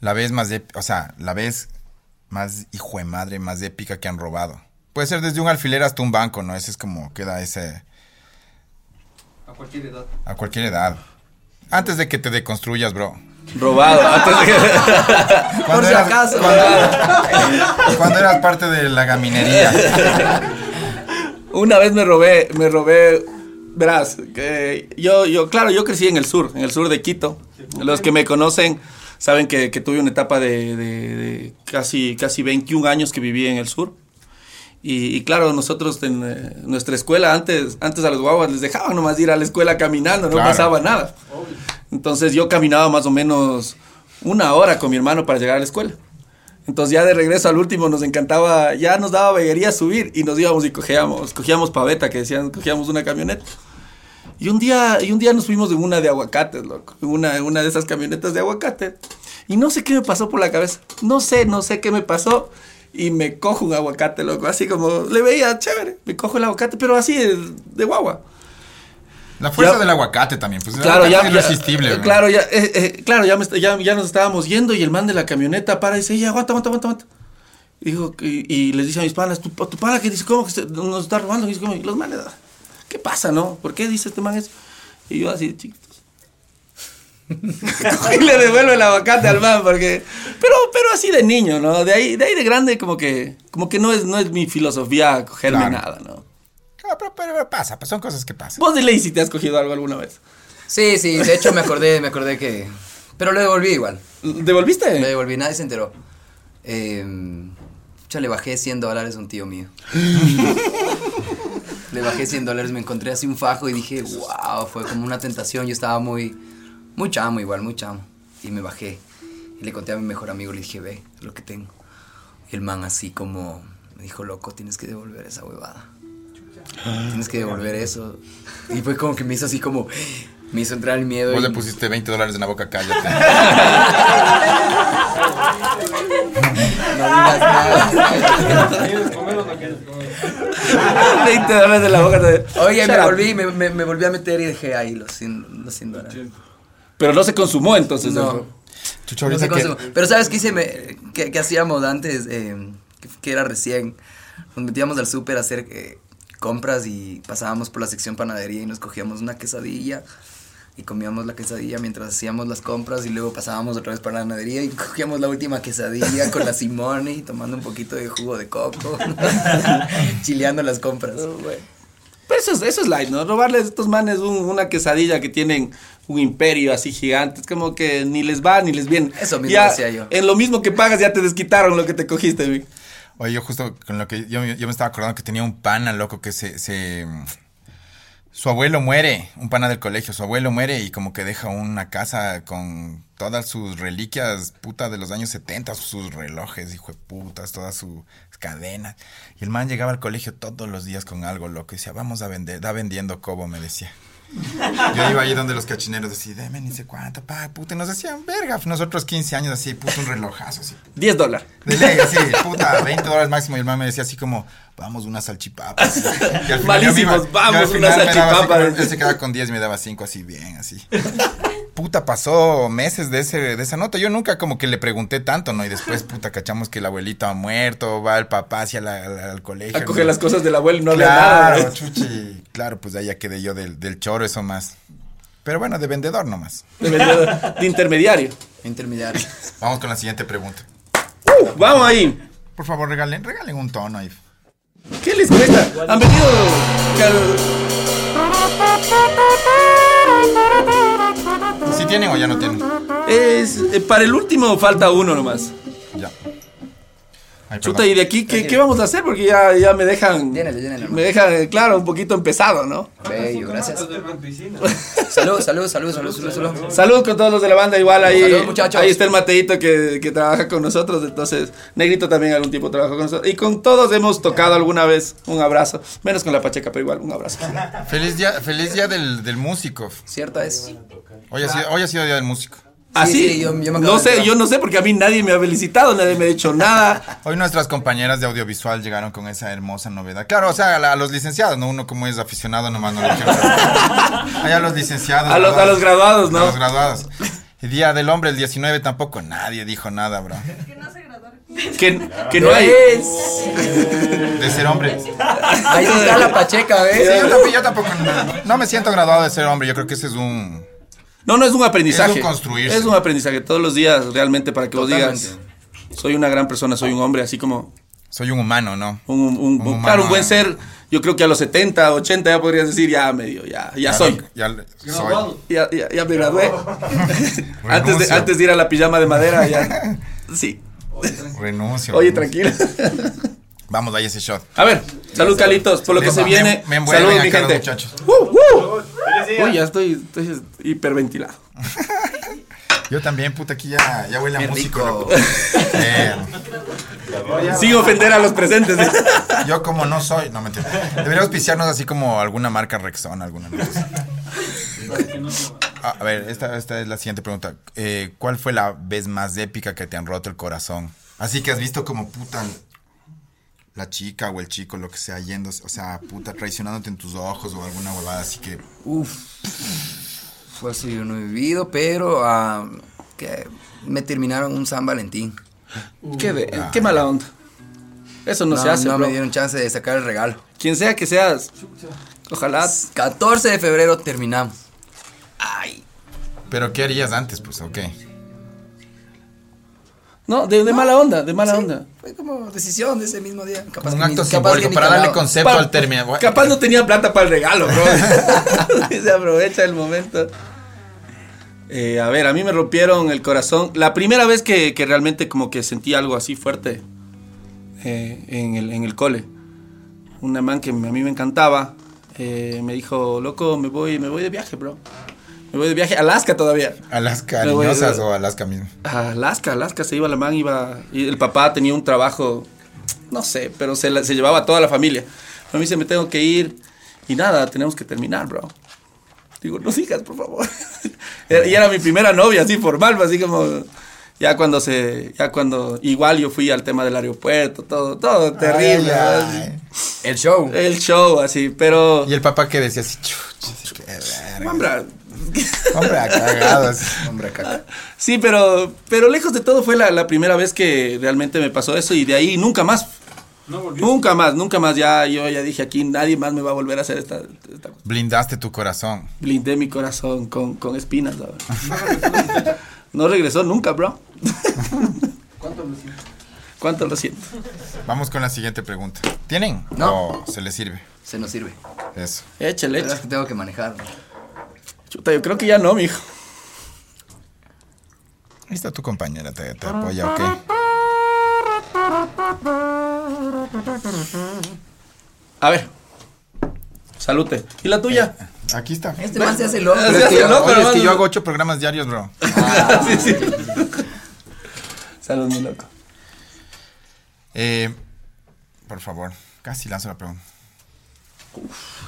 la vez más ép- o sea, la vez más hijo de madre, más épica que han robado. Puede ser desde un alfiler hasta un banco, ¿no? Ese es como queda ese
A cualquier edad.
a cualquier edad. Antes de que te deconstruyas, bro.
Robado. [LAUGHS] Antes de que-
Por si
eras,
acaso.
Cuando, cuando eras parte de la gaminería. [LAUGHS]
Una vez me robé, me robé, verás, que yo, yo, claro, yo crecí en el sur, en el sur de Quito. Los que me conocen saben que, que tuve una etapa de, de- de casi, casi 21 años que viví en el sur. Y, y claro, nosotros en eh, nuestra escuela, antes, antes a los guaguas les dejaban nomás ir a la escuela caminando, no
Claro.
pasaba nada. Entonces yo caminaba más o menos una hora con mi hermano para llegar a la escuela. Entonces ya de regreso al último nos encantaba, ya nos daba veguería subir y nos íbamos y cogíamos, cogíamos paveta, que decían, cogíamos una camioneta. Y un día, y un día nos fuimos en una de aguacates, loco, en una, una de esas camionetas de aguacate. Y no sé qué me pasó por la cabeza, no sé, no sé qué me pasó. Y me cojo un aguacate, loco, así como, le veía chévere, me cojo el aguacate, pero así de, de guagua.
La fuerza
Ya-
del aguacate también, pues
Claro, ya,
es
ya-
irresistible,
eh,
bro.
claro, ya, eh, eh, claro, ya, me ya, ya nos estábamos yendo y el man de la camioneta para y dice, ya, aguanta, aguanta, aguanta, aguanta. Y, dijo, que- y, les dice a mis panas, tu, tu pana que dice, ¿cómo que se- nos está robando? Y dice, ¿cómo? Y los manes, "Ah, ¿qué pasa, no? ¿Por qué dice este man eso? Y yo así, chiquitos. [LAUGHS] y le devuelve el aguacate al man porque pero pero así de niño no de ahí de ahí de grande como que como que no es no es mi filosofía cogerme
Claro.
nada no
Ah, pero, pero- pero pasa, pues son cosas que pasan.
vos de ley si te has cogido algo alguna vez
Sí, sí, de hecho me acordé, me acordé que... Pero lo devolví igual.
devolviste
Lo devolví, nadie se enteró. Eh, yo le bajé 100 dólares a un tío mío. [LAUGHS] le bajé 100 dólares, me encontré así un fajo y dije, wow, fue como una tentación. Yo estaba muy, muy chamo igual, muy chamo. Y me bajé. Y le conté a mi mejor amigo, le dije, ve, es lo que tengo. Y el man así como me dijo, loco, tienes que devolver esa huevada. Tienes que devolver eso. Y fue como que me hizo así como, me hizo entrar el miedo.
Vos
y-
le pusiste 20 dólares en la boca, cállate. [LAUGHS]
No digas nada.
¿Quieres comer o no quieres comer?
20 dólares de la boca
Oye, me volví, me, me, me volví a meter y dejé ahí los 100, los 100 dólares.
Pero no se consumó entonces.
No.
eso.
Chucho,
No
que-
se- Pero ¿sabes qué, hice me- qué, qué hacíamos antes? Eh, que, que era recién. Nos metíamos al súper a hacer eh, compras y pasábamos por la sección panadería y nos cogíamos una quesadilla y comíamos la quesadilla mientras hacíamos las compras y luego pasábamos otra vez para la panadería y cogíamos la última quesadilla con la Simone y tomando un poquito de jugo de coco, [LAUGHS] chileando las compras.
Pero eso es, eso es light, ¿no? Robarles a estos manes un- una quesadilla que tienen un imperio así gigante. Es como que ni les va ni les viene.
Eso mismo
Ya,
decía yo.
En lo mismo que pagas ya te desquitaron lo que te cogiste, güey.
Oye, yo justo con lo que yo, yo me estaba acordando que tenía un pana, loco, que se, se... Su abuelo muere, un pana del colegio, su abuelo muere y como que deja una casa con todas sus reliquias, puta, de los años 70, sus relojes, hijo de putas, todas sus cadenas. Y el man llegaba al colegio todos los días con algo, loco, y decía, vamos a vender, da vendiendo cobo, me decía. Yo iba ahí donde los cachineros así, deme ni sé cuánto, pa, puta, y nos decían, verga, nosotros 15 años así, puta, un relojazo así.
10 dólares.
De ley, así, puta, 20 dólares máximo. Y el man me decía así como, vamos, una salchipapa. así. Y al final
Malísimos,
iba-
vamos,
yo al
una
final me daba así
salchipapa.
como- Él se quedaba con 10 y me daba 5 así, bien, así. Puta, pasó meses de, ese, de esa nota. Yo nunca como que le pregunté tanto, ¿no? Y después, puta, cachamos que el abuelito ha muerto, va el papá hacia la- al, al colegio.
A coger
¿no?
las cosas del abuelo y no había
Claro,
nada. ¿no?
chuchi. Claro, pues ahí ya quedé yo del, del choro, eso más. Pero bueno, de vendedor nomás.
De, vendedor- de intermediario.
Intermediario.
Vamos con la siguiente pregunta.
Uh, vamos ahí.
Por favor, regalen, regalen un tono ahí.
¿Qué les cuesta? Han venido.
¿Sí tienen o ya no tienen?
Es, eh, para el último falta uno nomás.
Ay,
Chuta, y de aquí, ¿qué, qué vamos a hacer? Porque ya, ya me dejan.
Llénale, llénale, hermano.
Me dejan, eh, claro, un poquito empezado, ¿no?
Bello, gracias. Salud, salud, salud, salud, salud, salud.
Salud con todos los de la banda, igual ahí.
Salud, muchachos.
Ahí está el Mateito que, que trabaja con nosotros, entonces Negrito también algún tiempo trabajó con nosotros. Y con todos hemos tocado alguna vez un abrazo, menos con la Pacheca, pero igual un abrazo.
Feliz día, feliz día del, del músico.
Cierta es.
Hoy ha, sido, hoy ha sido día del músico.
Así,
sí, yo- yo me acabo
no sé, yo no sé porque a mí nadie me ha felicitado, nadie me ha dicho nada. [LAUGHS]
Hoy nuestras compañeras de audiovisual llegaron con esa hermosa novedad. Claro, o sea, a, a los licenciados, ¿no? Uno como es aficionado nomás no le quiero [LAUGHS] Hay a los licenciados.
A los, a los graduados,
A
¿no?
los graduados. El día del hombre, el 19, tampoco nadie dijo nada, bro.
Que, que no hay.
De ser hombre.
Ahí está la pacheca,
Sí,
¿ves?
yo, tampoco, yo tampoco no, no me siento graduado de ser hombre. Yo creo que ese es un...
No, no es un aprendizaje.
Es un construirse.
Es un aprendizaje todos los días, realmente, para que vos digas.
Totalmente.
Soy una gran persona, soy un hombre, así como
Soy un humano, ¿no?
un, un- un-
humano,
claro, un buen
eh.
ser. Yo creo que a los 70, 80 ya podrías decir, ya medio, ya, ya soy.
Ya, soy.
Ya, ya, ya me gradué. [LAUGHS] antes, de, antes de ir a la pijama de madera, ya. [LAUGHS] Sí.
Renuncio.
Oye,
renuncio.
tranquilo. [LAUGHS]
Vamos, ahí ese shot.
A ver, salud, Calitos, por lo que
Me-
se
me-
viene.
me envuelven
salud, mi gente.
muchachos.
Uh, uh. Uy, ya estoy, estoy hiperventilado. [LAUGHS]
Yo también, puta, aquí ya, ya huele a
Qué
músico. Eh, [LAUGHS]
Sin ofender a los presentes. [LAUGHS]
yo como no soy, no me Debería auspiciarnos así como alguna marca Rexona, alguna cosa. Ah, A ver, esta, esta es la siguiente pregunta. Eh, ¿Cuál fue la vez más épica que te han roto el corazón? Así que has visto como puta la chica o el chico, lo que sea, yendo, o sea, puta, traicionándote en tus ojos o alguna huevada, así que...
Uf. Fue así, yo no he vivido, pero ah, que me terminaron un San Valentín.
qué, ve- qué mala onda. Eso no,
No,
se hace,
no
bro.
me dieron chance de sacar el regalo.
Quien sea que seas, ojalá.
14 de febrero terminamos. Ay.
¿Pero qué harías antes, pues, o qué?
No, de, de mala onda, de mala onda.
Fue como decisión de ese mismo día. Capaz
Como un
ni-
acto
capaz
simbólico para darle concepto al término. [LAUGHS]
Capaz no tenía plata para el regalo, bro. [LAUGHS] [LAUGHS] Se aprovecha el momento. Eh, a ver, a mí me rompieron el corazón. La primera vez que, que realmente como que sentí algo así fuerte eh, en, el, en el cole. Una man que a mí me encantaba eh, me dijo, loco, me voy, me voy de viaje, bro. Me voy de viaje a Alaska todavía.
¿A las
Me voy a-
cariñosas o Alaska mismo?
A Alaska, Alaska se iba la man, iba. Y el papá tenía un trabajo, no sé, pero se, la- se llevaba a toda la familia. A mí se me tengo que ir y nada, tenemos que terminar, bro. Digo, no sigas, por favor. [LAUGHS] Y era mi primera novia, así formal, así como. Ya cuando se. Ya cuando. Igual yo fui al tema del aeropuerto, todo, todo terrible.
Ay, ay.
El show.
El show, así, pero.
Y el papá que decía así.
Hombre, [LAUGHS]
Hombre, así.
Hombre, caca.
Sí, pero, pero lejos de todo fue la, la primera vez que realmente me pasó eso y de ahí nunca más. Nunca más, nunca más. Ya yo ya dije aquí nadie más me va a volver a hacer esta, esta cosa.
Blindaste tu corazón.
Blindé mi corazón con, con espinas. ¿sabes? No regresó nunca, bro. [LAUGHS] ¿Cuánto lo siento?
Vamos con la siguiente pregunta. ¿Tienen?
No.
¿O se les sirve?
Se nos sirve.
Eso.
Échale,
La verdad es
échale.
que tengo que manejar.
Chuta, yo creo que ya no, mijo.
Ahí está tu compañera, te, te apoya, ok.
A ver. Salute. ¿Y la tuya?
Aquí está.
Este man se hace loco.
Se
Pero es que,
loco,
oye, es que yo hago ocho programas diarios, bro.
sí, sí. Salud, mi loco.
Eh, por favor, casi lanzo la pregunta.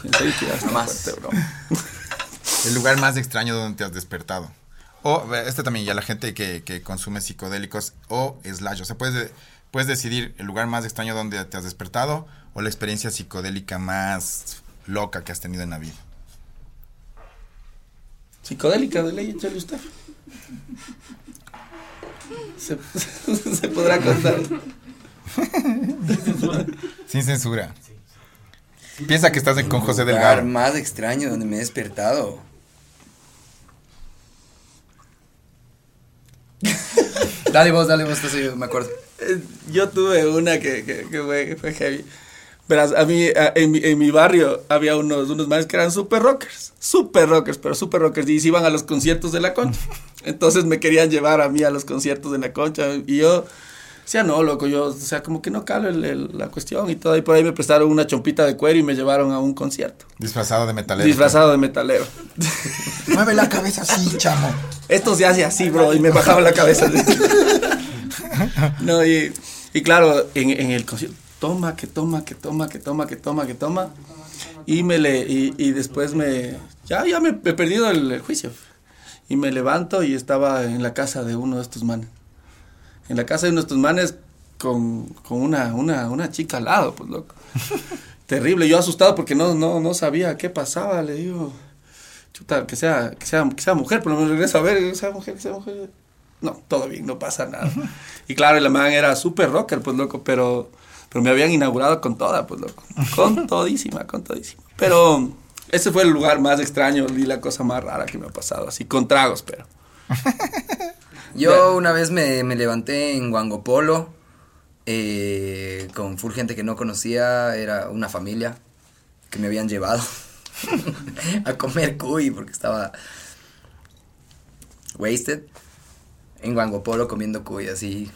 En serio que ya está
Más.
fuerte, bro.
El lugar más extraño donde te has despertado. O, este también, ya la gente que, que consume psicodélicos o slash. O sea, puedes, de- puedes decidir el lugar más extraño donde te has despertado o la experiencia psicodélica más loca que has tenido en la vida.
Psicodélica de ley, échale usted. Se, [LAUGHS] se podrá contar.
Sin censura. Piensa que estás en- con José
Lugar
Delgado.
más extraño donde me he despertado. [LAUGHS] dale vos, dale vos, me acuerdo.
Eh, Yo tuve una que, que, que fue, fue heavy. Verás, a mí, a- en, mi, en mi barrio había unos, unos manes que eran super rockers. Super rockers, pero super rockers. Y se iban a los conciertos de la concha. [LAUGHS] Entonces me querían llevar a mí a los conciertos de la concha. Y yo decía, no, loco, yo, o sea, como que no calo el- el- la cuestión y todo. Y por ahí me prestaron una chompita de cuero y me llevaron a un concierto.
Disfrazado de metalero.
Disfrazado de metalero. [LAUGHS]
Mueve la cabeza así, chamo.
Esto se hace así, bro, y me bajaba la cabeza. no, y, y claro, en, en el concierto, toma, que toma, que toma, que toma, que toma, que toma. Y me le, y, y después me, ya, ya me he perdido el, el juicio. Y me levanto y estaba en la casa de uno de estos manes. En la casa de estos manes con, con una, una, una chica al lado, pues loco. [LAUGHS] Terrible, yo asustado porque no, no, no sabía qué pasaba, le digo chuta, que sea, que sea, que sea mujer, pero me regreso a ver, que sea mujer, que sea mujer. No, todo bien, no pasa nada. [LAUGHS] Y claro, el man era súper rocker, pues loco, pero, pero me habían inaugurado con toda, pues loco. Con [LAUGHS] todísima, con todísima. Pero ese fue el lugar más extraño y la cosa más rara que me ha pasado, así, con tragos, pero.
Yo una vez me, me levanté en Guangopolo eh, con full gente que no conocía, era una familia que me habían llevado [LAUGHS] a comer cuy porque estaba wasted en Guangopolo comiendo cuy así,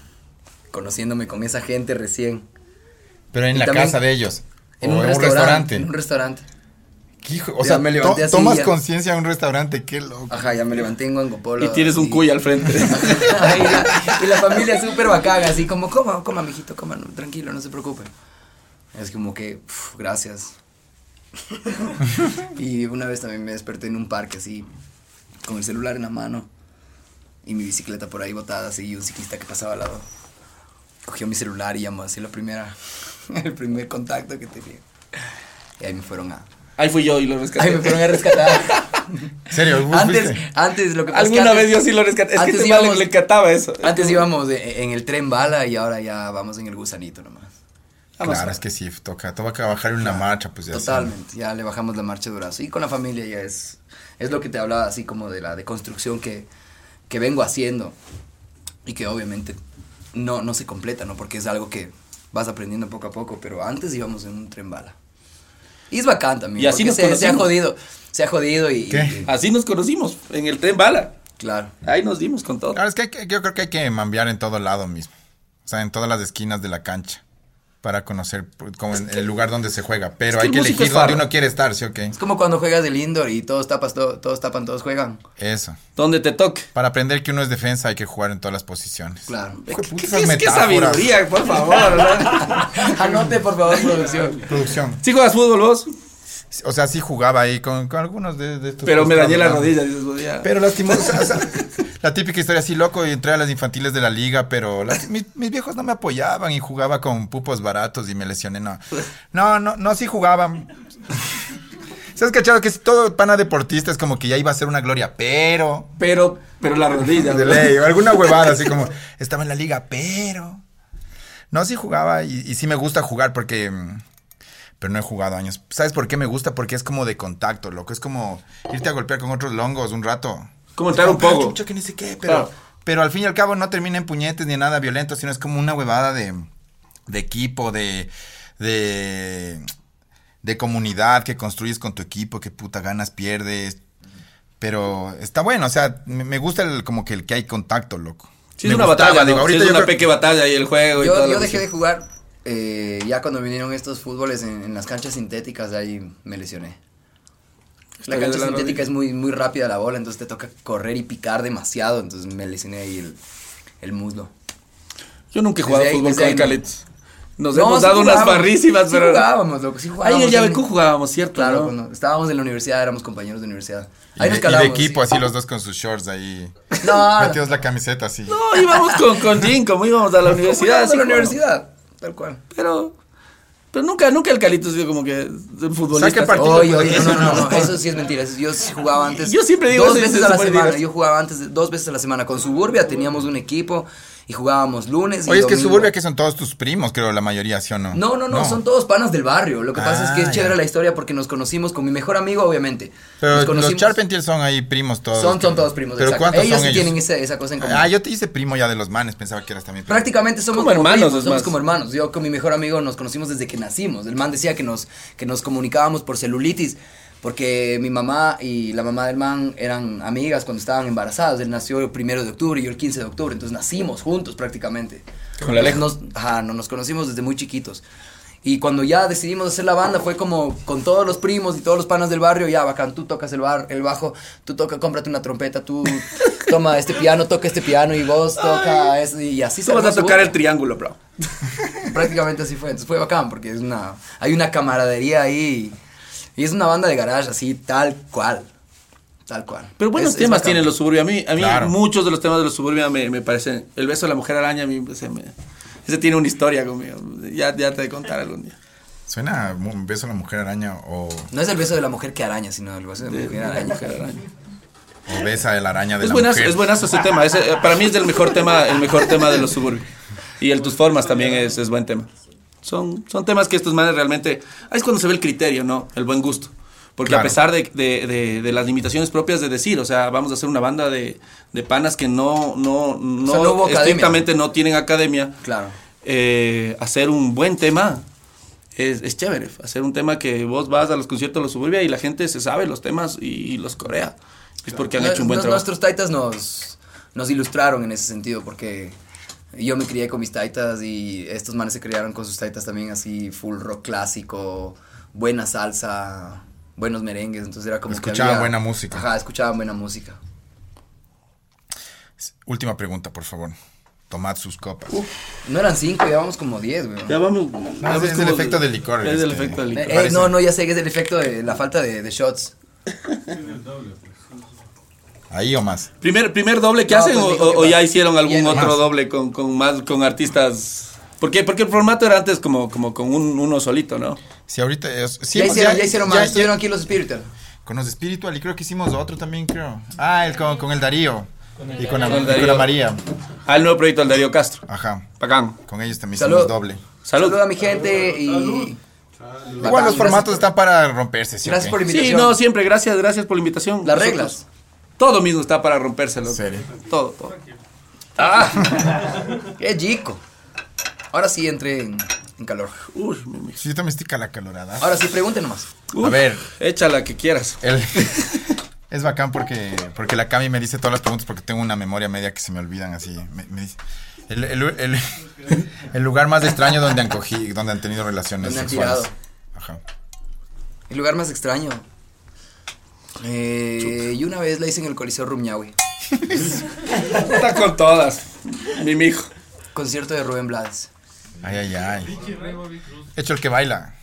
conociéndome con esa gente recién.
Pero en
Y
la casa de ellos.
En
o
un,
en un
restaurante,
restaurante.
En un restaurante.
O
Ya
sea,
me
to-
levanté así,
tomas
ya.
conciencia de un restaurante, qué loco.
Ajá, ya me levanté en Guangopolo.
Y tienes un cuy al frente. [LAUGHS]
y, la, y la familia súper bacana, así como, coma, coma, mijito, coma, no, tranquilo, no se preocupe. Es como que, "Uf, gracias. [LAUGHS] y una vez también me desperté en un parque así, con el celular en la mano y mi bicicleta por ahí botada, así, y un ciclista que pasaba al lado. Cogió mi celular y llamó así la primera, [LAUGHS] el primer contacto que tenía. Y ahí me fueron a,
Ahí fui yo y lo rescaté.
ahí me fueron a rescatar. [LAUGHS]
¿En serio? ¿Vos
antes,
fuiste?
antes lo que pasa es que
Alguna
antes-
vez yo sí lo rescaté. Es que
antes
este mal le,
íbamos-
le encantaba eso.
Antes íbamos de- en el tren bala y ahora ya vamos en el gusanito nomás.
Vamos
Claro,
a-
es que sí, toca, toca bajar una marcha, pues ya sí.
Totalmente, ya le bajamos la marcha durazo. Y con la familia ya es, es lo que te hablaba así como de la deconstrucción que, que vengo haciendo y que obviamente no, no se completa, ¿no? Porque es algo que vas aprendiendo poco a poco, pero antes íbamos en un tren bala. Y es bacán también,
Y así nos
se, se ha
conocimos.
jodido, se ha jodido y...
¿Qué?
y-
Así nos conocimos, en el tren bala.
claro.
Ahí nos dimos con todo.
Claro, es que, hay que- yo creo que hay que mambear en todo lado mismo. O sea, en todas las esquinas de la cancha. Para conocer pues, como el lugar donde se juega. Pero
Es que
hay
el
que elegir donde uno quiere estar, ¿sí o qué?
Es como cuando juegas del indoor y todos tapas, to- todos tapan, todos juegan.
Eso.
Donde te toque.
Para aprender que uno es defensa hay que jugar en todas las posiciones.
Claro.
¿Qué, qué- qué
metáforas.
sabiduría, por favor? ¿no? [LAUGHS]
Anote, por favor, producción.
Producción.
¿Sí juegas fútbol vos?
O sea, sí jugaba ahí con, con algunos de, de estos.
Pero me dañé la rodilla. ya.
Pero lastimoso, o sea, [LAUGHS] la típica historia así loco y entré a las infantiles de la liga, pero las- mis, mis viejos no me apoyaban y jugaba con pupos baratos y me lesioné. No, no, no, no sí jugaban. ¿Se has cachado que todo pana deportista es como que ya iba a ser una gloria, pero
Pero, pero la rodilla.
de ley, o alguna huevada así como [LAUGHS] estaba en la liga, pero no sí jugaba y, y sí me gusta jugar porque pero no he jugado años. ¿Sabes por qué me gusta? Porque es como de contacto, loco, es como irte a golpear con otros longos un rato.
Como entrar un
Como,
poco.
"Ah, chucha, que ni sé qué, pero,
Claro.
pero al fin y al cabo no termina en puñetes ni en nada violento, sino es como una huevada de, de equipo, de, de, de comunidad que construyes con tu equipo, que puta ganas pierdes. Pero está bueno, o sea, me, gusta el, como que el que hay contacto, loco.
Sí,
Me
es una
gustaba,
batalla,
digo,
¿no? Sí,
ahorita
es
yo
una
creo-
peque batalla y el juego y
Yo,
todo.
yo dejé de jugar eh, ya cuando vinieron estos fútboles en, en las canchas sintéticas, ahí me lesioné. La cancha
de la
sintética
rodilla.
es muy, muy rápida la bola, entonces te toca correr y picar demasiado, entonces me lesioné ahí el, el muslo.
Yo nunca he jugado
Desde ahí-
fútbol con
ahí
el. Nos
No,
hemos
sí
dado unas barrísimas,
sí
pero.
jugábamos, loco, sí
Ahí
jugábamos.
en
en-
Yabecu jugábamos, ¿cierto?
Claro,
¿no?
cuando estábamos en la universidad éramos compañeros de universidad.
Y
Ahí
de,
nos
y de equipo, así los dos con sus shorts ahí. [LAUGHS]
No,
Metidos la camiseta así.
No, íbamos con, con Jim, como íbamos a la [LAUGHS] universidad.
a
así
la universidad, tal cual.
Pero. Pero nunca, nunca el Calito ha sido como que un futbolista.
Saca
así.
partido.
Oye, oye, no, no, no, no, eso sí es mentira. Yo sí jugaba antes.
Yo siempre digo
dos veces a la semana. Yo jugaba antes de- dos veces a la semana. Con Suburbia teníamos un equipo y jugábamos lunes. y
Oye, es que. Suburbia que son todos tus primos, creo, la mayoría, ¿sí o no?
No, no, no, son todos panas del barrio. Lo que pasa es que es
Ah,
chévere
ya.
la historia porque nos conocimos con mi mejor amigo, obviamente.
Pero
nos
los. Charpentier son ahí primos todos.
Son, son todos primos.
Pero
exacto.
¿cuántos
ellos
son
sí
ellos?
tienen esa, esa cosa en común.
Ah, yo te hice primo ya de los manes, pensaba que eras también primo.
Prácticamente somos
Como hermanos,
primos, somos
más.
como hermanos. Yo con mi mejor amigo nos conocimos desde que nacimos. El man decía que nos, que nos comunicábamos por celulitis, porque mi mamá y la mamá del man eran amigas cuando estaban embarazadas. Él nació el primero de octubre y yo el 15 de octubre, entonces nacimos juntos prácticamente.
Con la
nos, ajá, no, nos conocimos desde muy chiquitos. Y cuando ya decidimos hacer la banda fue como con todos los primos y todos los panas del barrio, ya bacán, tú tocas el, bar, el bajo, tú toca, cómprate una trompeta, tú toma este piano, toca este piano y vos toca eso y así
Tú vas a tocar el triángulo, bro. [LAUGHS]
Prácticamente así fue. Entonces fue bacán porque es una, hay una camaradería ahí. Y es una banda de garage así, tal cual. Tal cual.
Pero buenos
Es-
temas tienen los suburbios. A mí, a mí
Claro.
muchos de los temas de los suburbios me, me parecen. El beso de la mujer araña, a mí se me- ese tiene una historia conmigo. Ya, ya te voy a contar algún día.
Suena un beso a la mujer araña o,
No es el beso de la mujer que araña, sino el beso de la
De-
mujer
de la
araña.
mujer araña.
o besa de la araña de
Es
la
buenazo,
mujer.
es buenazo ese tema. Ese, eh, para mí es el mejor tema, el mejor tema de los suburbios. Y el tus formas también es, es buen tema. Son, son temas que estos manes realmente. Ahí es cuando se ve el criterio, ¿no? El buen gusto. Porque
Claro.
a pesar de, de- de- de las limitaciones propias de decir, o sea, vamos a hacer una banda de, de panas que no, no, no,
O sea, no
estrictamente no tienen academia.
Claro.
eh, hacer un buen tema es, es chévere. Hacer un tema que vos vas a los conciertos de los suburbia y la gente se sabe los temas y, y los corea. Es porque han hecho un buen
no-
trabajo.
Nuestros taitas nos, nos ilustraron en ese sentido porque yo me crié con mis taitas y estos manes se criaron con sus taitas también así full rock clásico, buena salsa, buenos merengues, entonces era como que
Escuchaban
había-
buena música.
Ajá, escuchaban buena música.
Última pregunta, por favor. Tomad sus copas.
No eran cinco, llevamos como diez, güey.
Ya vamos.
No, es el efecto del licor,
Es el
este.
efecto del
Eh,
licor.
eh, no, no, ya sé que es el efecto de la falta de, de shots. [LAUGHS]
Ahí o más.
¿Primer, ¿Primer doble que
No,
hacen
pues,
o, o- ya hicieron algún otro
más.
doble con, con más con artistas? ¿Por qué? Porque el formato era antes como, como con un, uno solito, ¿no?
Si ahorita es, sí,
ya,
pues,
hicieron, ya hicieron más,
ya-
estuvieron aquí los Spiritual.
Con los Spiritual y creo que hicimos otro también, creo. Ah, el con, con el Darío. Y con, la,
Con el
y con
Darío.
la María.
Al nuevo proyecto del Darío Castro.
Ajá.
Pagán.
Con ellos también
Salud.
hicimos doble.
Salud.
Saluda a mi gente y...
Igual
Bacán,
los formatos
gracias
están para romperse, ¿sí?
Gracias por
Sí,
invitación.
no, siempre. Gracias, gracias por la invitación.
Las
Nosotros-
reglas.
Todo mismo está para rompérselo.
¿Serio?
Todo, todo.
Ah, [LAUGHS] qué chico. Ahora sí entré en, en calor.
Uy, mi.
Sí, también estoy calorada.
Ahora sí, pregunten nomás.
Uf,
A ver.
Échala que quieras.
El- [LAUGHS] es bacán porque, porque la Cami me dice todas las preguntas porque tengo una memoria media que se me olvidan así. Me, me dice, el, el- el- el lugar más extraño donde han cogido, donde han tenido relaciones
Donde han
sexuales.
tirado.
Ajá.
El lugar más extraño. Eh, y una vez la hice en el Coliseo Rumñahui.
Está con todas. Mi mijo.
Concierto de Rubén Blades.
Ay, ay, ay. Hecho el que baila.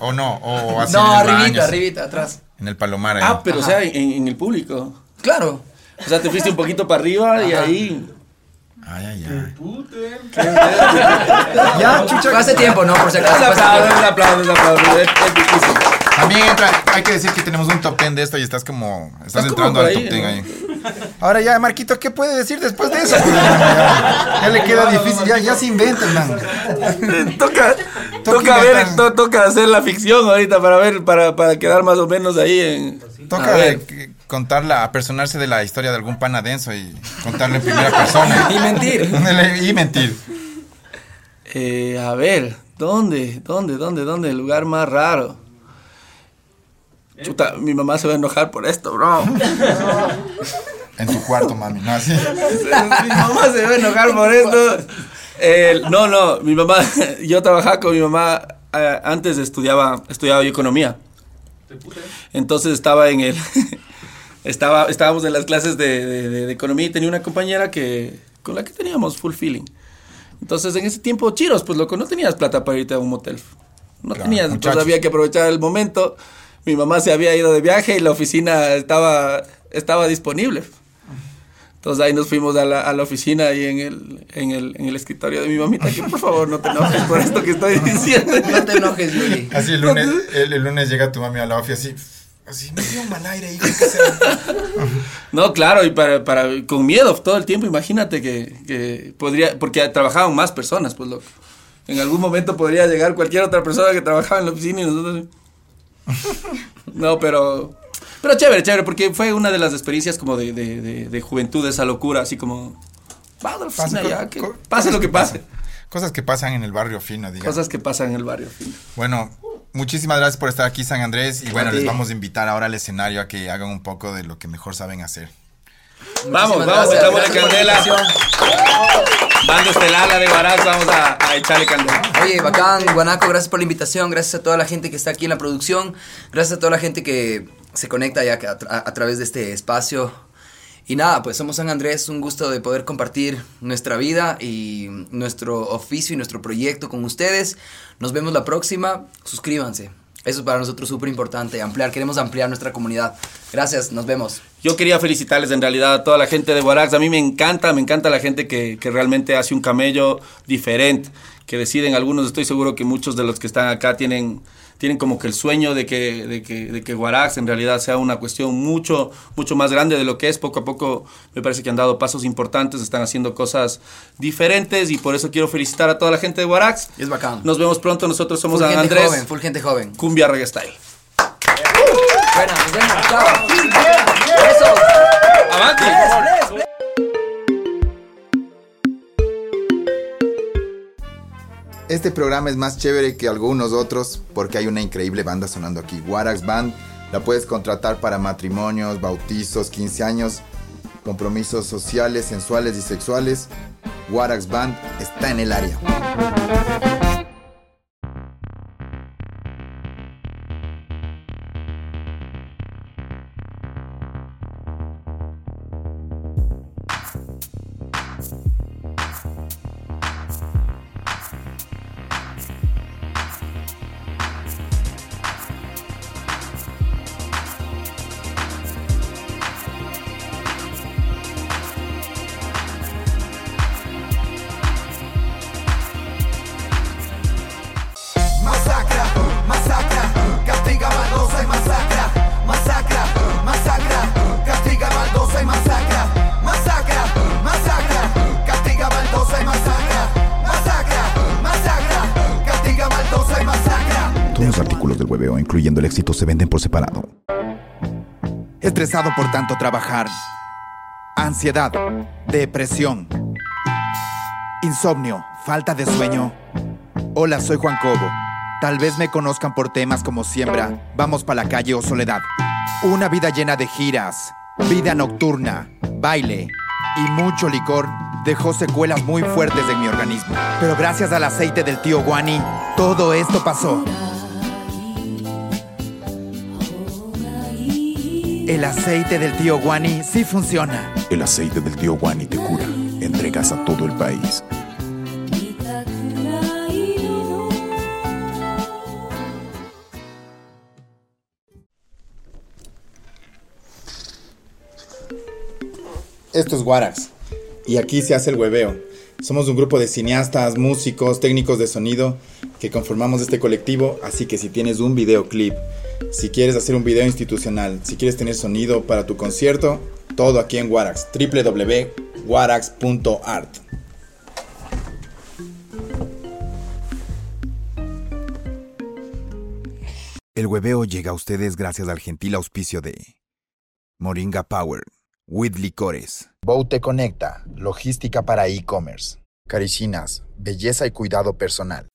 O no, o así
no,
en el baño,
arribita,
así,
arribita, atrás.
En el palomar ahí.
Ah, pero o
Ajá.
sea, en, en el público.
Claro.
O sea, te fuiste un poquito para arriba y
Ajá.
ahí.
Ay, ay, ay.
Ya, chucha. Hace tiempo, ¿no? Por si
Un
acaso. hace
aplauso, un aplauso, un aplauso. Es, es difícil.
También entra, hay que decir que tenemos un top 10 de esto y estás como, estás entrando al
ahí,
top 10
¿no?
ahí. Ahora ya, Marquito, ¿qué puede decir después de eso? Ya, [LAUGHS] ya le queda difícil, ya, ya se inventa, man. [LAUGHS]
Toca, toca ver, to- toca hacer la ficción ahorita para ver, para, para quedar más o menos ahí en.
Toca contarla, apersonarse de la historia de algún pana denso y contarle en primera persona. [LAUGHS]
Y mentir.
y mentir.
Eh, a ver, ¿dónde? ¿Dónde? ¿Dónde? ¿Dónde? El lugar más raro. Chuta, mi mamá se va a enojar por esto, bro.
En tu cuarto, mami, ¿no? Así.
mi mamá se va a enojar por esto. El- no, no, mi mamá, yo trabajaba con mi mamá, eh, antes estudiaba, estudiaba yo economía. Entonces estaba en el, [LAUGHS] estaba, estábamos en las clases de, de- de- de economía y tenía una compañera que, con la que teníamos full feeling. Entonces en ese tiempo, chiros, pues loco, no tenías plata para irte a un motel. No
Claro,
tenías,
muchachos.
había que aprovechar el momento. Mi mamá se había ido de viaje y la oficina estaba, estaba disponible. Entonces ahí nos fuimos a la, a la oficina y en el, en, el, en el escritorio de mi mamita, que por favor no te enojes por esto que estoy [LAUGHS] diciendo.
No te enojes, Yuri.
Así el lunes, el, el lunes llega tu mami a la ofi así, así, me dio un mal aire, hijo, ¿qué será? [LAUGHS]
No, claro, y para, para, con miedo todo el tiempo, imagínate que, que podría, porque trabajaban más personas, pues loco. En algún momento podría llegar cualquier otra persona que trabajaba en la oficina y nosotros... No, pero... Pero chévere, chévere, porque fue una de las experiencias como de, de, de, de juventud, esa locura, así como... Vamos a la oficina
Pasa-
ya,
co-
que
co-
pase lo que pase.
Cosas que pasan en el barrio fino, digamos.
Cosas que pasan en el barrio. fin.
Bueno, muchísimas gracias por estar aquí, San Andrés. Y bueno, les vamos a invitar ahora al escenario a que hagan un poco de lo que mejor saben hacer.
Vamos,
Muchísimas
vamos,
por la
candela. Banda estelar, la de Guaraz, vamos a, echarle candela.
Oye, bacán, Guanaco, gracias por la invitación, gracias a toda la gente que está aquí en la producción, gracias a toda la gente que se conecta ya a través de este espacio. Y nada, pues somos San Andrés, un gusto de poder compartir nuestra vida y nuestro oficio y nuestro proyecto con ustedes. Nos vemos la próxima, suscríbanse. Eso es para nosotros súper importante, ampliar, queremos ampliar nuestra comunidad. Gracias, nos vemos.
Yo quería felicitarles en realidad a toda la gente de Guarax. A mí me encanta, me encanta la gente que, que realmente hace un camello diferente, que deciden, algunos estoy seguro que muchos de los que están acá tienen, tienen como que el sueño de que, de que, de que Guarax en realidad sea una cuestión mucho, mucho más grande de lo que es. Poco a poco me parece que han dado pasos importantes, están haciendo cosas diferentes y por eso quiero felicitar a toda la gente de Guarax.
Es bacán.
Nos vemos pronto, nosotros somos
full gente
Andrés,
joven, full gente joven.
Cumbia Reggae Style.
Bueno, nos vemos, chao.
Este programa es más chévere que algunos otros porque hay una increíble banda sonando aquí. Warax Band la puedes contratar para matrimonios, bautizos, 15 años, compromisos sociales, sensuales y sexuales. Warax Band está en el área.
Incluyendo el éxito, se venden por separado. Estresado por tanto trabajar. Ansiedad. Depresión. Insomnio. Falta de sueño. Hola, soy Juan Cobo. Tal vez me conozcan por temas como Siembra, Vamos pa' la calle o Soledad. Una vida llena de giras, vida nocturna, baile y mucho licor dejó secuelas muy fuertes en mi organismo. Pero gracias al aceite del tío Guani, todo esto pasó. El aceite del tío Guani sí funciona.
El aceite del tío Guani te cura. Entregas a todo el país.
Esto es Warax y aquí se hace el hueveo. Somos un grupo de cineastas, músicos, técnicos de sonido que conformamos este colectivo, así que si tienes un videoclip, si quieres hacer un video institucional, si quieres tener sonido para tu concierto, todo aquí en Warax, www.warax.art.
El hueveo llega a ustedes gracias al gentil auspicio de Moringa Power, With Licores, Boute Conecta, logística para e-commerce, Caricinas, belleza y cuidado personal.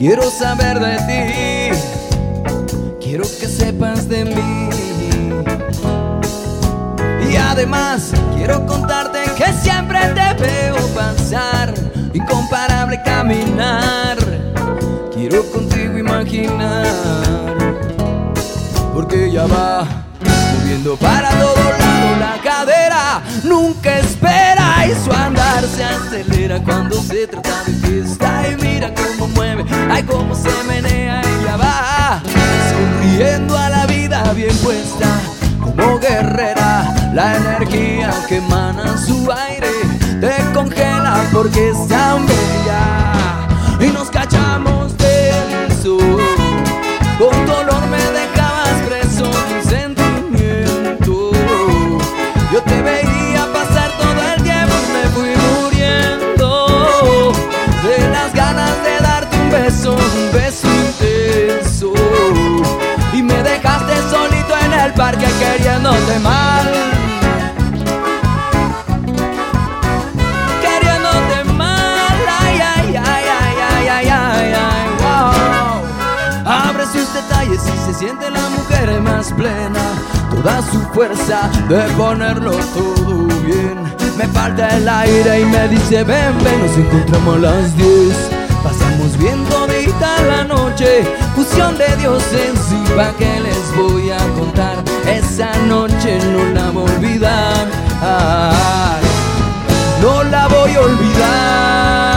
Quiero saber de ti, quiero que sepas de mí. Y además, quiero contarte que siempre te veo pasar, incomparable caminar. Quiero contigo imaginar, porque ya va moviendo para todo lado la cadera. Nunca espera y su andar se acelera cuando se trata ay, cómo se menea. Ella va sonriendo a la vida bien puesta. Como guerrera, la energía que emana su aire te congela porque es tan bella. Y nos cachamos parque queriéndote mal. Queriéndote mal, ay, ay, ay, ay, ay, ay, ay, ay, wow. Abre sus detalles y se siente la mujer más plena. Toda su fuerza de ponerlo todo bien. Me falta el aire y me dice ven, ven, nos encontramos a las 10. Bien todita la noche, fusión de dioses y pa' que les voy a contar. Esa noche no la voy a olvidar, no la voy a olvidar,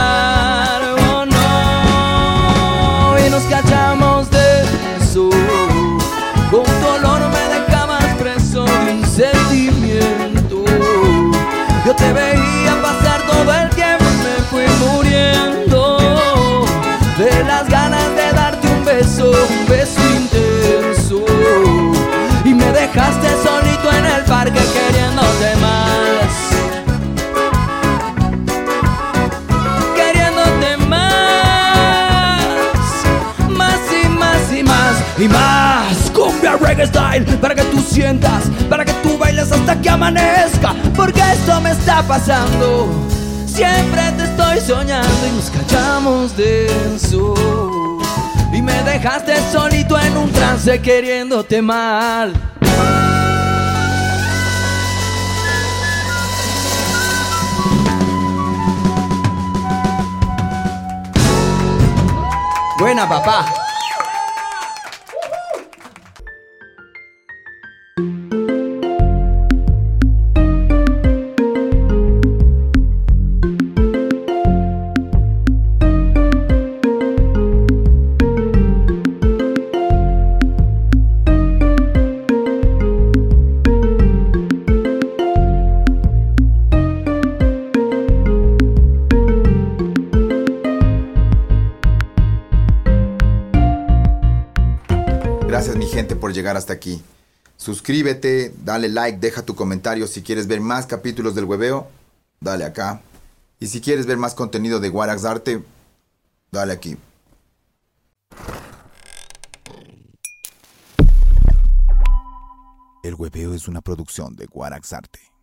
para que tú sientas, para que tú bailes hasta que amanezca. Porque esto me está pasando. Siempre te estoy soñando y nos cachamos de eso. Y me dejaste solito en un trance queriéndote mal. Buena, papá.
Suscríbete, dale like, deja tu comentario si quieres ver más capítulos del hueveo, dale acá. Y si quieres ver más contenido de Warax Arte, dale aquí.
El hueveo es una producción de Guarax Arte.